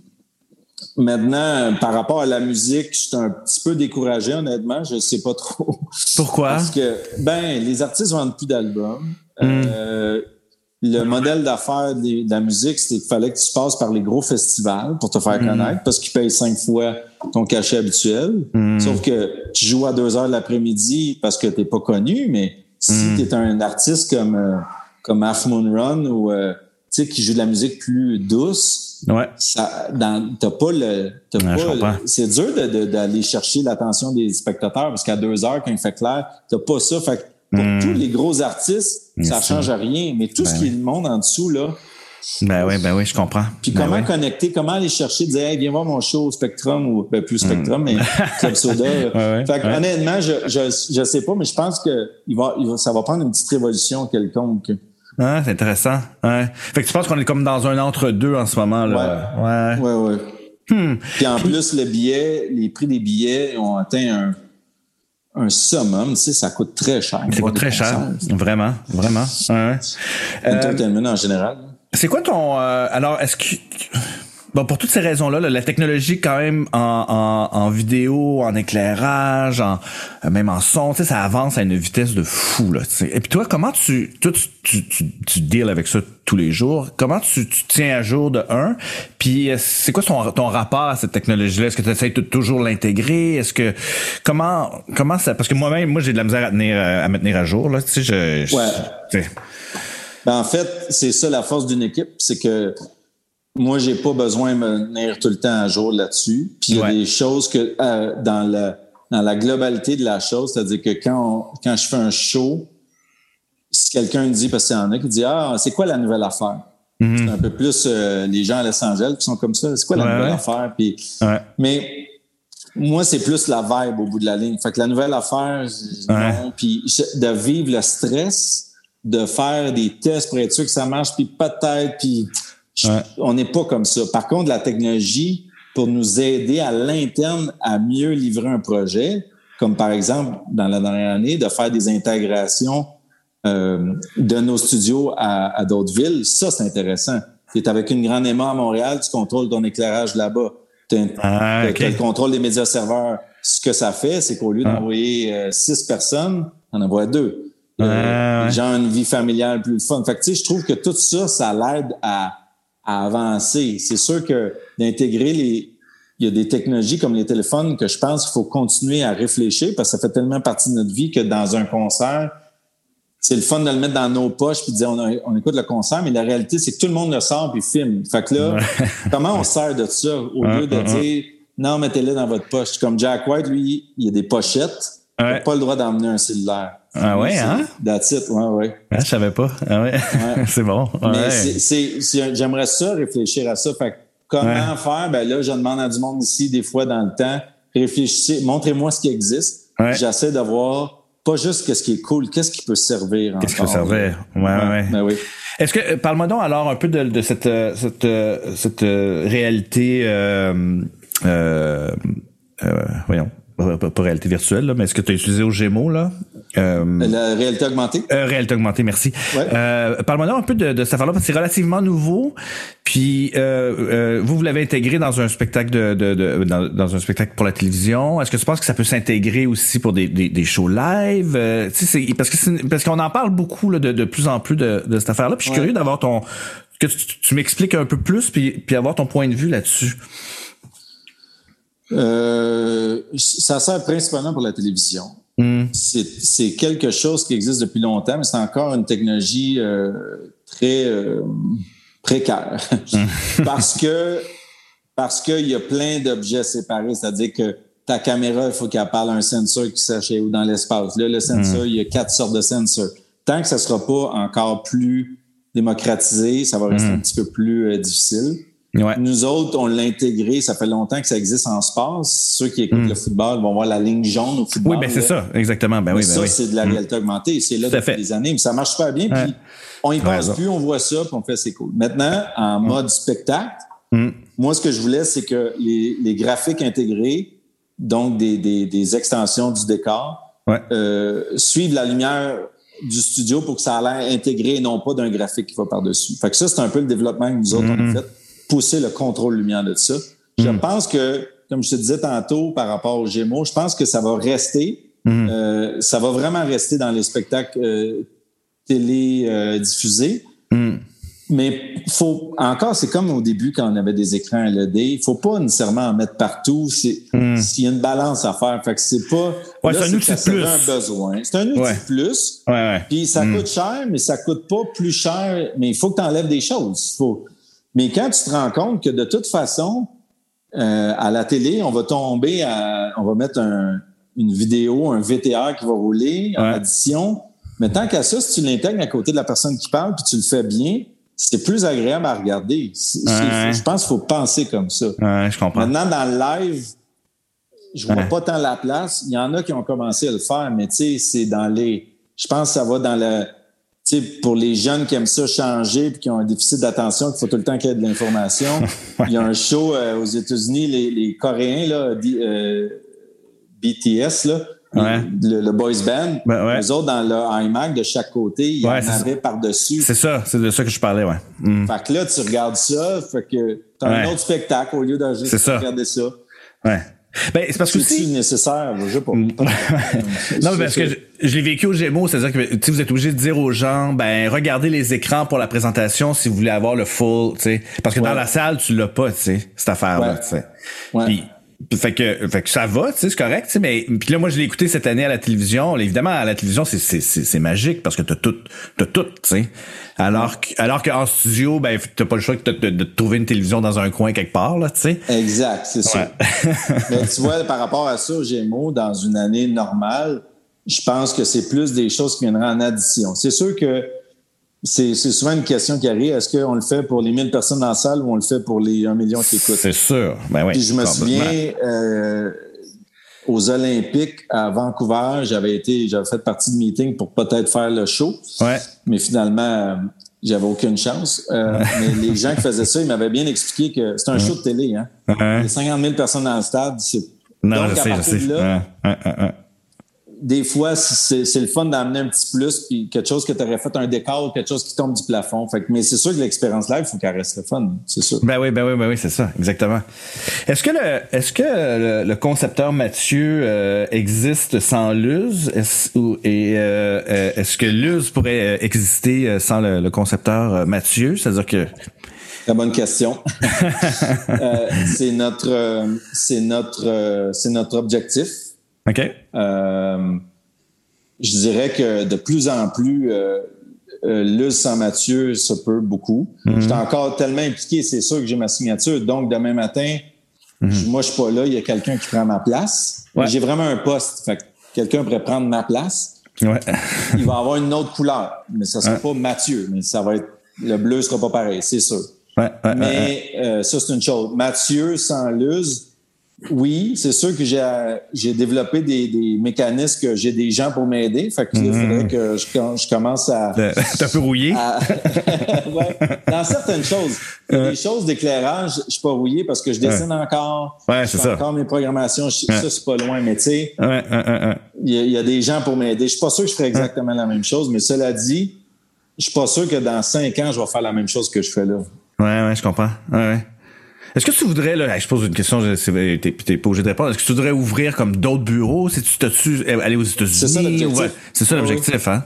Maintenant, par rapport à la musique, je suis un petit peu découragé, honnêtement. Je sais pas trop. Pourquoi? Parce que, ben, les artistes vendent plus d'albums. Mm. Euh, le modèle d'affaires de la musique, c'était qu'il fallait que tu passes par les gros festivals pour te faire mm. connaître parce qu'ils payent cinq fois ton cachet habituel. Mm. Sauf que tu joues à deux heures de l'après-midi parce que t'es pas connu, mais si mm. tu es un artiste comme, euh, comme Half Moon Run ou euh, tu sais, qui joue de la musique plus douce, ouais. ça, dans, t'as pas le, t'as pas, c'est dur d'aller chercher l'attention des spectateurs parce qu'à deux heures, quand il fait clair, t'as pas ça. Fait pour hmm. tous les gros artistes, ça change rien. Mais tout ce ben qui est le monde en dessous, là. Ben oui, ben oui, je comprends. Puis ben comment connecter, comment aller chercher, dire, hey, viens voir mon show Spectrum ou, ben, plus Spectrum, mais Club Soda. fait que, honnêtement, je, je, je sais pas, mais je pense que il va, il va, ça va prendre une petite révolution quelconque. Ah, c'est intéressant. Ouais. Fait que tu penses qu'on est comme dans un entre-deux en ce moment, là? Ouais. Ouais, ouais. Hmm. Puis en plus, le billet, les prix des billets ont atteint un un summum, tu sais, ça coûte très cher. Ça coûte très cher, vraiment, vraiment. Ouais. Euh, en général. C'est quoi ton... Euh, alors, est-ce que... Bon, pour toutes ces raisons-là, la technologie quand même en, en, en vidéo, en éclairage, en, euh, même en son, tu sais, ça avance à une vitesse de fou. Là, Et puis toi, comment tu, toi, tu, tu, tu, deals avec ça tous les jours? Comment tu, tu tiens à jour de un? Puis euh, c'est quoi ton, ton rapport à cette technologie-là? Est-ce que tu essaies de toujours l'intégrer? Est-ce que comment comment ça? Parce que moi-même, moi, j'ai de la misère à tenir à me tenir à jour. Là, tu sais, je, ouais. Ben, en fait, c'est ça la force d'une équipe, c'est que moi, j'ai pas besoin de me tenir tout le temps à jour là-dessus. Puis il y a des choses que euh, dans la dans la globalité de la chose, c'est-à-dire que quand quand je fais un show, si quelqu'un dit parce qu'il y en a qui dit ah c'est quoi la nouvelle affaire, mm-hmm. c'est un peu plus euh, les gens à Los Angeles qui sont comme ça, c'est quoi la nouvelle affaire, puis mais moi c'est plus la vibe au bout de la ligne. Fait que la nouvelle affaire, non, puis de vivre le stress, de faire des tests pour être sûr que ça marche, puis peut-être, puis on n'est pas comme ça. Par contre, la technologie, pour nous aider à l'interne à mieux livrer un projet, comme par exemple, dans la dernière année, de faire des intégrations euh, de nos studios à, d'autres villes, ça, c'est intéressant. Tu es avec une grande aimant à Montréal, tu contrôles ton éclairage là-bas. Tu as, le contrôle des médias serveurs. Ce que ça fait, c'est qu'au lieu ah. d'envoyer euh, six personnes, on envoie deux. Euh, les gens ont une vie familiale plus fun. Fait que, je trouve que tout ça, ça l'aide à à avancer. C'est sûr que d'intégrer les, il y a des technologies comme les téléphones que je pense qu'il faut continuer à réfléchir parce que ça fait tellement partie de notre vie que dans un concert, c'est le fun de le mettre dans nos poches puis de dire on, écoute le concert, mais la réalité, c'est que tout le monde le sort puis filme. Fait que là, comment on sert de ça? Au lieu de dire non, mettez-le dans votre poche. Comme Jack White, lui, il y a des pochettes. Il n'a pas le droit d'emmener un cellulaire. Ah ouais, hein? That's it, ouais, ouais. Ah, je savais pas. Ah ouais. c'est bon. Mais c'est, j'aimerais ça, réfléchir à ça. Fait comment faire? Ben là, je demande à du monde ici, des fois, dans le temps, réfléchissez, montrez-moi ce qui existe. J'essaie de voir pas juste ce qui est cool, qu'est-ce qui peut servir Qu'est-ce qui peut servir? Ouais, ouais. Ben oui. Est-ce que, parle-moi donc alors un peu de, de cette, euh, cette, euh, cette, euh, réalité, euh, euh, voyons, pas, réalité virtuelle, là, mais est-ce que tu as utilisé au Gémeaux, là? Euh, la réalité augmentée? Euh, réalité augmentée, merci. Euh, Parle-moi un peu de, de cette affaire-là, parce que c'est relativement nouveau. Puis euh, vous, vous l'avez intégré dans un spectacle de, de, de dans, un spectacle pour la télévision. Est-ce que tu penses que ça peut s'intégrer aussi pour des, des, des shows live? Euh, parce que parce qu'on en parle beaucoup là, de, de plus en plus de, de cette affaire-là. Puis je suis curieux d'avoir ton que tu, tu m'expliques un peu plus puis, puis avoir ton point de vue là-dessus. Euh, ça sert principalement pour la télévision. Hmm. C'est quelque chose qui existe depuis longtemps, mais c'est encore une technologie euh, très euh, précaire. Hmm. parce que parce qu'il y a plein d'objets séparés, c'est-à-dire que ta caméra, il faut qu'elle parle à un sensor qui sache où dans l'espace. Là, le sensor, hmm. il y a quatre sortes de sensors. Tant que ça ne sera pas encore plus démocratisé, ça va rester un petit peu plus difficile. Nous autres, on l'a intégré, ça fait longtemps que ça existe en sport. Ceux qui écoutent hmm. le football vont voir la ligne jaune au football. Oui, ben c'est ça, exactement. Ben oui, ben ça, c'est de la hmm. réalité augmentée. C'est là depuis des années, mais ça marche pas bien. Puis on y pense plus, on voit ça, puis on fait c'est cool. Maintenant, en hmm. mode spectacle, moi, ce que je voulais, c'est que les, graphiques intégrés, donc des, des, extensions du décor, euh, suivent la lumière du studio pour que ça a l'air intégré et non pas d'un graphique qui va par-dessus. Fait que ça, c'est un peu le développement que nous autres, on a fait pousser le contrôle lumière de ça. Je hmm. pense que, comme je te disais tantôt par rapport aux Gémeaux, je pense que ça va rester. Hmm. Euh, ça va vraiment rester dans les spectacles euh, télé euh, diffusés. Hmm. Mais faut encore, c'est comme au début quand on avait des écrans LED. Il faut pas nécessairement en mettre partout. C'est s'il y a une balance à faire. Fait que c'est pas. Ouais, c'est un outil plus. un besoin. C'est un outil plus. Ouais, ouais. Puis ça coûte cher, mais ça coûte pas plus cher. Mais il faut que tu enlèves des choses. Faut mais quand tu te rends compte que de toute façon, euh, à la télé, on va tomber à, on va mettre une vidéo, un VTR qui va rouler en addition. Mais tant qu'à ça, si tu l'intègres à côté de la personne qui parle puis tu le fais bien, c'est plus agréable à regarder. Je pense qu'il faut penser comme ça. je comprends. Maintenant, dans le live, je vois pas tant la place. Il y en a qui ont commencé à le faire, mais tu sais, c'est dans les. Je pense que ça va dans le pour les jeunes qui aiment ça changer et qui ont un déficit d'attention, qu'il faut tout le temps qu'il y ait de l'information. Il y a un show euh, aux États-Unis, les, les, Coréens, là, euh, BTS, là, le, boys band, ben, autres, dans le iMac, de chaque côté, il y en avait par-dessus. C'est ça, c'est de ça que je parlais, ouais. Mm. Fait que là, tu regardes ça, fait que t'as un autre spectacle au lieu de juste regarder ça. Ouais. Ben, c'est parce que c'est nécessaire, je sais pas. non, parce que je, l'ai vécu au Gémeaux, c'est-à-dire que vous êtes obligé de dire aux gens, ben regardez les écrans pour la présentation si vous voulez avoir le full, tu sais, parce que dans la salle tu l'as pas, tu sais, cette affaire-là, tu sais. Puis, fait que, fait que ça va, tu sais, c'est correct, tu sais, mais puis là moi je l'ai écouté cette année à la télévision. Évidemment à la télévision c'est c'est c'est magique parce que t'as tout t'as tout, tu sais. Alors que, alors qu'en studio ben t'as pas le choix de, de, de, trouver une télévision dans un coin quelque part là, tu sais. Exact, c'est ça. mais tu vois par rapport à ça, Gémeaux dans une année normale, je pense que c'est plus des choses qui viendraient en addition. C'est sûr que c'est souvent une question qui arrive. Est-ce qu'on le fait pour les 1000 personnes dans la salle ou on le fait pour les 1 million qui écoutent? C'est sûr. Ben oui, Puis je me souviens, euh, aux Olympiques à Vancouver, j'avais été, j'avais fait partie de meeting pour peut-être faire le show. Ouais. Mais finalement, j'avais aucune chance. Euh, mais les gens qui faisaient ça, ils m'avaient bien expliqué que c'est un show de télé. Hein? A 50 000 personnes dans le stade. Non, Donc, je sais, je sais. Là, des fois, c'est le fun d'amener un petit plus, puis quelque chose que tu aurais fait un décor, quelque chose qui tombe du plafond. Fait mais c'est sûr que l'expérience live, il faut qu'elle reste le fun, c'est sûr. Ben oui, ben oui, ben oui, c'est ça, exactement. Est-ce que le, est-ce que le, concepteur Mathieu euh, existe sans Luz, est et euh, euh, est-ce que Luz pourrait exister sans le, concepteur Mathieu, c'est-à-dire que la bonne question. c'est notre, c'est notre, c'est notre objectif. OK. Euh, je dirais que de plus en plus, euh, euh Luz sans Mathieu, ça peut beaucoup. Mhm. J'étais encore tellement impliqué, c'est sûr que j'ai ma signature. Donc, demain matin, mhm. moi, je suis pas là, il y a quelqu'un qui prend ma place. J'ai vraiment un poste. Fait quelqu'un pourrait prendre ma place. il va avoir une autre couleur, mais ça sera pas Mathieu, mais ça va être le bleu sera pas pareil, c'est sûr. mais euh, ça, c'est une chose. Mathieu sans Luz, oui, c'est sûr que j'ai, développé des, des mécanismes que j'ai des gens pour m'aider. Fait que il faudrait mhm. que je, je commence à. T'es un peu rouillé? ouais, dans certaines choses. Les choses d'éclairage, je suis pas rouillé parce que je dessine encore. Ouais, c'est ça. encore mes programmations. Ça, c'est pas loin, mais tu sais, il y, y, a des gens pour m'aider. Je suis pas sûr que je ferais exactement la même chose, mais cela dit, je suis pas sûr que dans cinq ans, je vais faire la même chose que je fais là. Ouais, ouais, je comprends. Ouais, ouais. Est-ce que tu voudrais, là, je pose une question, t'es, t'es pas obligé de répondre. Est-ce que tu voudrais ouvrir comme d'autres bureaux? Si tu t'as-tu euh, aller aux États-Unis? C'est ça l'objectif. Ouais, c'est ça l'objectif, hein?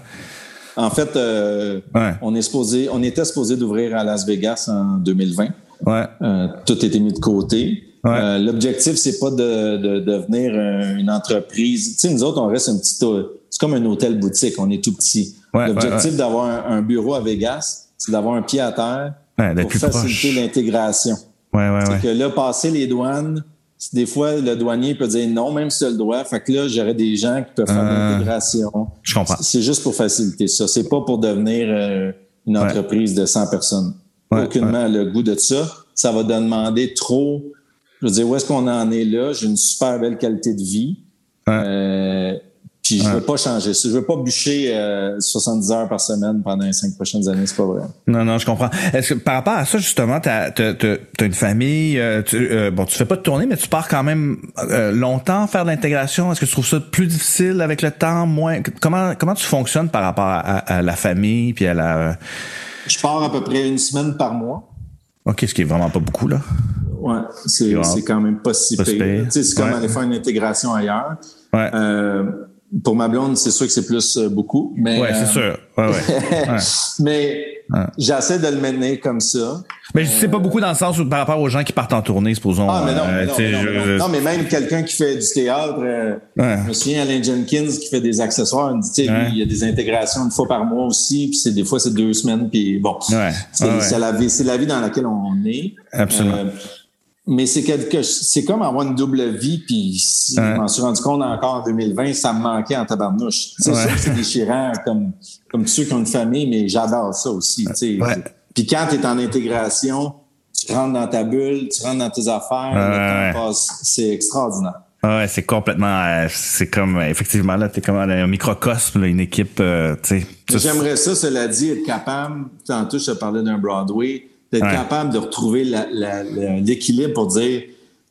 En fait, euh, on est supposé, on était supposé d'ouvrir à Las Vegas en 2020. Ouais. Euh, tout était mis de côté. Ouais. Euh, l'objectif, c'est pas de, de, devenir une entreprise. Tu sais, nous autres, on reste un petit, c'est comme un hôtel boutique. On est tout petit. L'objectif d'avoir un, bureau à Vegas, c'est d'avoir un pied à terre pour faciliter l'intégration. Ouais, ouais, c'est que là, passer les douanes, des fois, le douanier peut dire non, même si le droit. Fait que là, j'aurais des gens qui peuvent faire euh, l'intégration. Je comprends. C'est juste pour faciliter ça. C'est pas pour devenir euh, une entreprise de 100 personnes. Aucunement le goût de ça. Ça va demander trop. Je veux dire, où est-ce qu'on en est là? J'ai une super belle qualité de vie. Euh, puis je veux pas changer ça. Je veux pas bûcher 70 euh, heures par semaine pendant les cinq prochaines années. C'est pas vrai. Non, non, je comprends. Est-ce que par rapport à ça, justement, tu as, une famille, euh, tu, euh, bon, tu fais pas de tournée, mais tu pars quand même longtemps faire de l'intégration. Est-ce que tu trouves ça plus difficile avec le temps, moins Comment comment tu fonctionnes par rapport à, la famille puis à la Je pars à peu près une semaine par mois. OK, ce qui est vraiment pas beaucoup là. Ouais, c'est quand même pas si pire. C'est comme aller faire une intégration ailleurs. Ouais pour ma blonde, c'est sûr que c'est plus euh, beaucoup. Mais, ouais, c'est euh, sûr. Ouais, ouais. mais j'essaie de le mener comme ça. Mais c'est pas beaucoup dans le sens où par rapport aux gens qui partent en tournée, supposons. Ah, mais non, euh, mais, non, mais, même quelqu'un qui fait du théâtre, je me souviens Alain Jenkins qui fait des accessoires, il dit, il y a des intégrations une fois par mois aussi, puis c'est des fois c'est deux semaines, puis bon, c'est la vie, c'est la vie dans laquelle on est. Absolument. Mais c'est quelque c'est comme avoir une double vie, puis je m'en suis rendu compte encore en 2020, ça me manquait en tabarnouche. C'est sûr que c'est déchirant comme, comme ceux qui ont une famille, mais j'adore ça aussi. Puis quand tu es en intégration, tu rentres dans ta bulle, tu rentres dans tes affaires, c'est extraordinaire. Ouais, c'est complètement, euh, c'est comme effectivement là, t'es comme un microcosme, une équipe, euh, tu sais. J'aimerais ça, cela dit, être capable. Tantôt, je te parlais d'un Broadway d'être capable de retrouver l'équilibre pour dire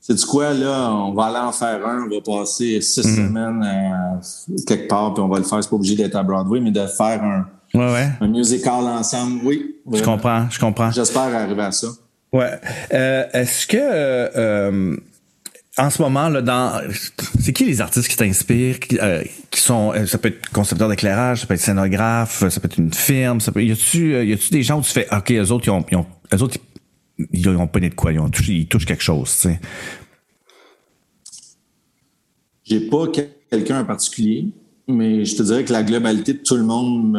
c'est du quoi, là, on va aller en faire un, on va passer six mhm. semaines euh, quelque part, puis on va le faire. C'est pas obligé d'être à Broadway, mais de faire un, un musical ensemble, oui. Je comprends, je comprends. J'espère arriver à ça. Ouais. Euh, Est-ce que euh, en ce moment là dans c'est qui les artistes qui t'inspirent qui, euh, qui, sont euh, ça peut être concepteur d'éclairage ça peut être scénographe ça peut être une firme ça peut y a-tu euh, y a-tu des gens où tu fais ok les autres ils ont, ils ont eux autres ils, ont pas de quoi ils ont ils touchent quelque chose tu sais? J'ai pas quelqu'un en particulier mais je te dirais que la globalité de tout le monde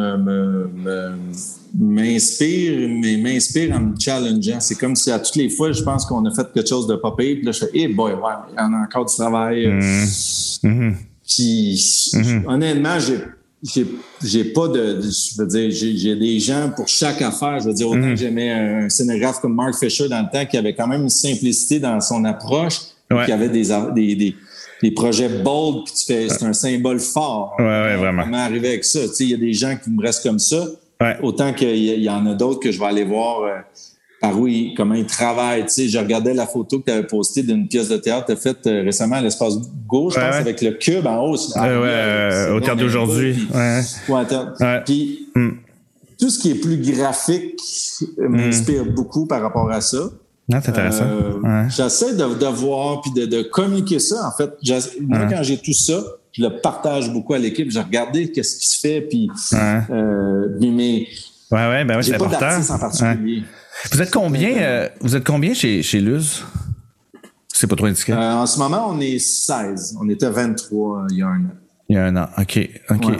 m'inspire, mais m'inspire en me challengeant. C'est comme si à toutes les fois, je pense qu'on a fait quelque chose de pas puis là, je fais, eh boy, ouais, il y en a encore du travail. Mm-hmm. Mm-hmm. Puis, mm-hmm. honnêtement, j'ai, j'ai, pas de, je veux dire, j'ai, des gens pour chaque affaire. Je veux dire, autant que j'aimais un scénographe comme Mark Fisher dans le temps, qui avait quand même une simplicité dans son approche, qui avait des, des des projets bold, puis tu fais, c'est un symbole fort. Ouais, ouais, vraiment. Comment arriver avec ça? Tu sais, il y a des gens qui me restent comme ça. Autant qu'il y, en a d'autres que je vais aller voir euh, par où ils, comment ils travaillent. Tu sais, je regardais la photo que tu avais postée d'une pièce de théâtre que tu as faite euh, récemment à l'espace gauche, je pense, avec le cube en haut. Ah, ouais, euh, au terme d'aujourd'hui. Ouais. Puis, hmm. tout ce qui est plus graphique m'inspire hmm. beaucoup par rapport à ça. Ah, c'est intéressant. Euh, j'essaie de, de, voir puis de, de, communiquer ça. En fait, moi, quand j'ai tout ça, je le partage beaucoup à l'équipe. J'ai regardé qu'est-ce qui se fait, puis euh, mais ouais, ouais, ben ouais, c'est important. en particulier. Vous êtes combien euh, Vous êtes combien chez chez Luz? C'est pas trop indiqué. Euh, en ce moment, on est 16. On était 23 euh, il y a un an. Il y a un an. Ok, ok.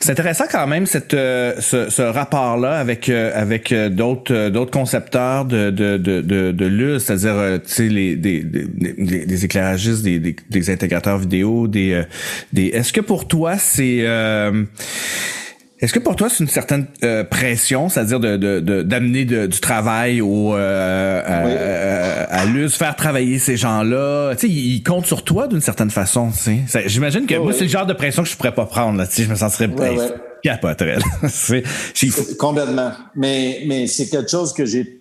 C'est intéressant quand même cette euh, ce, ce rapport-là avec euh, avec euh, d'autres d'autres concepteurs de de de de, de c'est-à-dire tu sais les des, des, éclairagistes, des, des, des intégrateurs vidéo, des des. Est-ce que pour toi c'est Est-ce que pour toi c'est une certaine euh, pression, c'est-à-dire de, de, d'amener du travail au euh, à, l'US, faire travailler ces gens-là, tu sais, ils, comptent sur toi d'une certaine façon, tu sais. J'imagine que moi c'est le genre de pression que je pourrais pas prendre là, tu sais, je me sentirais ouais, ouais. capoterelle. c'est complètement. Mais mais c'est quelque chose que j'ai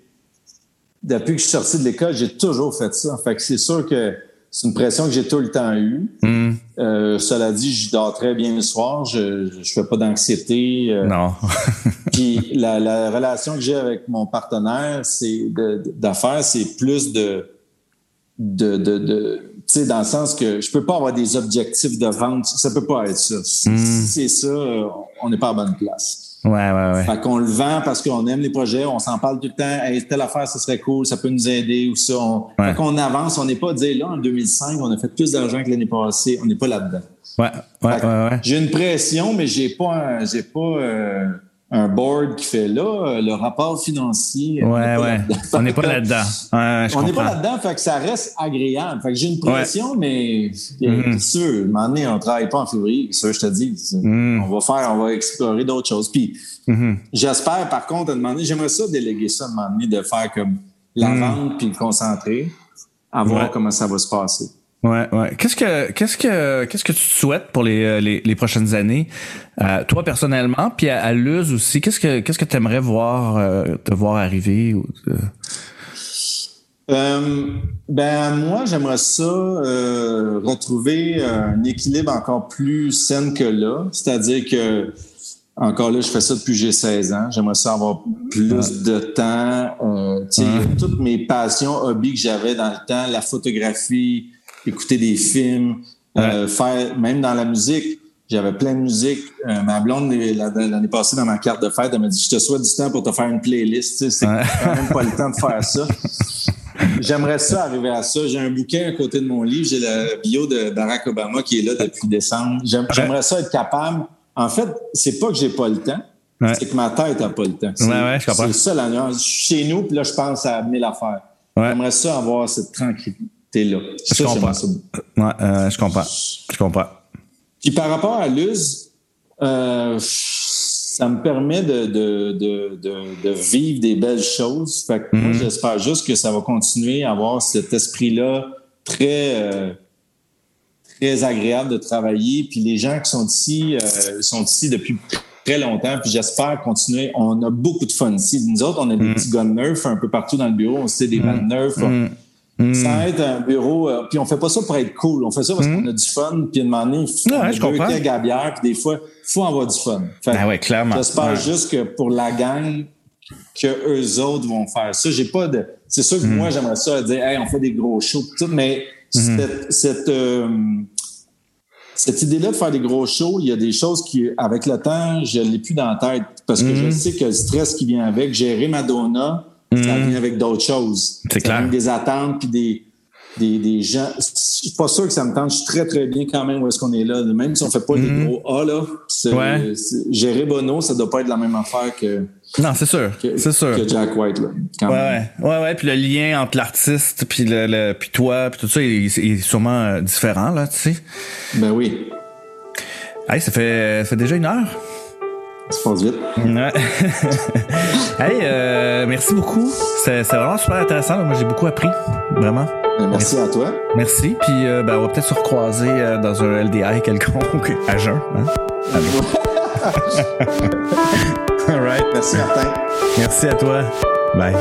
depuis que je suis sorti de l'école, j'ai toujours fait ça. Fait que c'est sûr que c'est une pression que j'ai tout le temps eue. Mm. Euh, cela dit, je dors très bien le soir. Je ne fais pas d'anxiété. Euh. non. puis la, relation que j'ai avec mon partenaire, c'est d'affaires, c'est plus de de, de, de tu sais, dans le sens que je peux pas avoir des objectifs de vente. Ça peut pas être ça. Si mm. c'est ça, on n'est pas à bonne place. Ouais, ouais, ouais. Fait qu'on le vend parce qu'on aime les projets, on s'en parle tout le temps. Hey, telle affaire, ça serait cool, ça peut nous aider ou ça. On... Fait qu'on avance, on n'est pas dire là en 2005, on a fait plus d'argent que l'année passée, on n'est pas là-dedans. Ouais, ouais, ouais, ouais. J'ai une pression, mais j'ai pas, j'ai pas. Euh un board qui fait là, le rapport financier. Ouais, ouais. On n'est pas là-dedans. on n'est pas là-dedans, fait que ça reste agréable. Fait que j'ai une pression, mais mm sûr, un moment donné, on travaille pas en février, ça je te dis. Mm. On va faire, on va explorer d'autres choses. Puis mm-hmm. j'espère, par contre, à demander, j'aimerais ça déléguer ça, à un moment donné, de faire comme la mm. vente puis le concentrer, à voir comment ça va se passer. Ouais, ouais. Qu'est-ce que qu'est-ce que qu'est-ce que tu souhaites pour les, euh, les, les prochaines années, euh, toi personnellement, puis à, à Luz aussi. Qu'est-ce que qu'est-ce que tu aimerais voir euh, te voir arriver ou, ben moi j'aimerais ça retrouver un équilibre encore plus sain que là, c'est-à-dire que encore là je fais ça depuis j'ai 16 ans. J'aimerais ça avoir plus de temps. tu sais, toutes mes passions, hobbies que j'avais dans le temps, la photographie écouter des films, euh, faire, même dans la musique, j'avais plein de musique. Euh, ma blonde, l'année passée, dans ma carte de fête, elle m'a dit Je te souhaite du temps pour te faire une playlist. c'est quand même pas le temps de faire ça. J'aimerais ça arriver à ça. J'ai un bouquin à côté de mon livre. J'ai le bio de Barack Obama qui est là depuis décembre. J'aimerais ça être capable. En fait, c'est pas que j'ai pas le temps. C'est que ma tête n'a pas le temps. C'est ça la nuance. Je suis chez nous, puis là, je pense à amener l'affaire. J'aimerais ça avoir cette tranquillité t'es là. je comprends. Ouais, euh, je comprends. Je comprends. Puis par rapport à Luz, euh, ça me permet de, de, de, de, vivre des belles choses. Fait que moi, mhm. j'espère juste que ça va continuer à avoir cet esprit-là très, euh, très agréable de travailler. Puis les gens qui sont ici euh, sont ici depuis très longtemps. Puis j'espère continuer. On a beaucoup de fun ici. Nous autres, on a des mhm. petits guns neufs un peu partout dans le bureau. On sait des mm neufs. Mm. Ça être un bureau. Euh, puis on fait pas ça pour être cool. On fait ça parce mm. qu'on a du fun. Puis une année, il ouais, je comprends. gabière. Puis des fois, il faut avoir du fun. Fait, ah ouais, clairement. J'espère juste que pour la gang, que eux autres vont faire ça. J'ai pas de. C'est sûr que mm. moi, j'aimerais ça dire, hey, on fait des gros shows, tout, mais mm-hmm. cette, cette, euh, cette idée-là de faire des gros shows, il y a des choses qui, avec le temps, je l'ai plus dans la tête parce que je sais que le stress qui vient avec, gérer Madonna, ça hmm. vient avec d'autres choses. C'est clair. Des attentes puis des, des, des gens. Je suis pas sûr que ça me tente. Je suis très, très bien quand même où est-ce qu'on est là. Même si on fait pas des hmm. gros A, là. Ouais. Gérer Bono, ça doit pas être la même affaire que. Non, c'est sûr. C'est sûr. Que Jack White, là. Quand ouais, même. ouais, ouais. Puis le lien entre l'artiste puis le, le, puis toi puis tout ça il, est sûrement euh, différent, là, tu sais. Ben oui. Hey, ça fait, ça fait déjà une heure. Ça passe vite. Ouais. hey, euh, merci beaucoup. C'est vraiment super intéressant. Moi, j'ai beaucoup appris. Vraiment. Ben, merci, à toi. Merci. Puis, euh, ben, on va peut-être se recroiser euh, dans un LDI quelconque à jeun. Hein? All right. Merci, Martin. Merci à toi. Bye.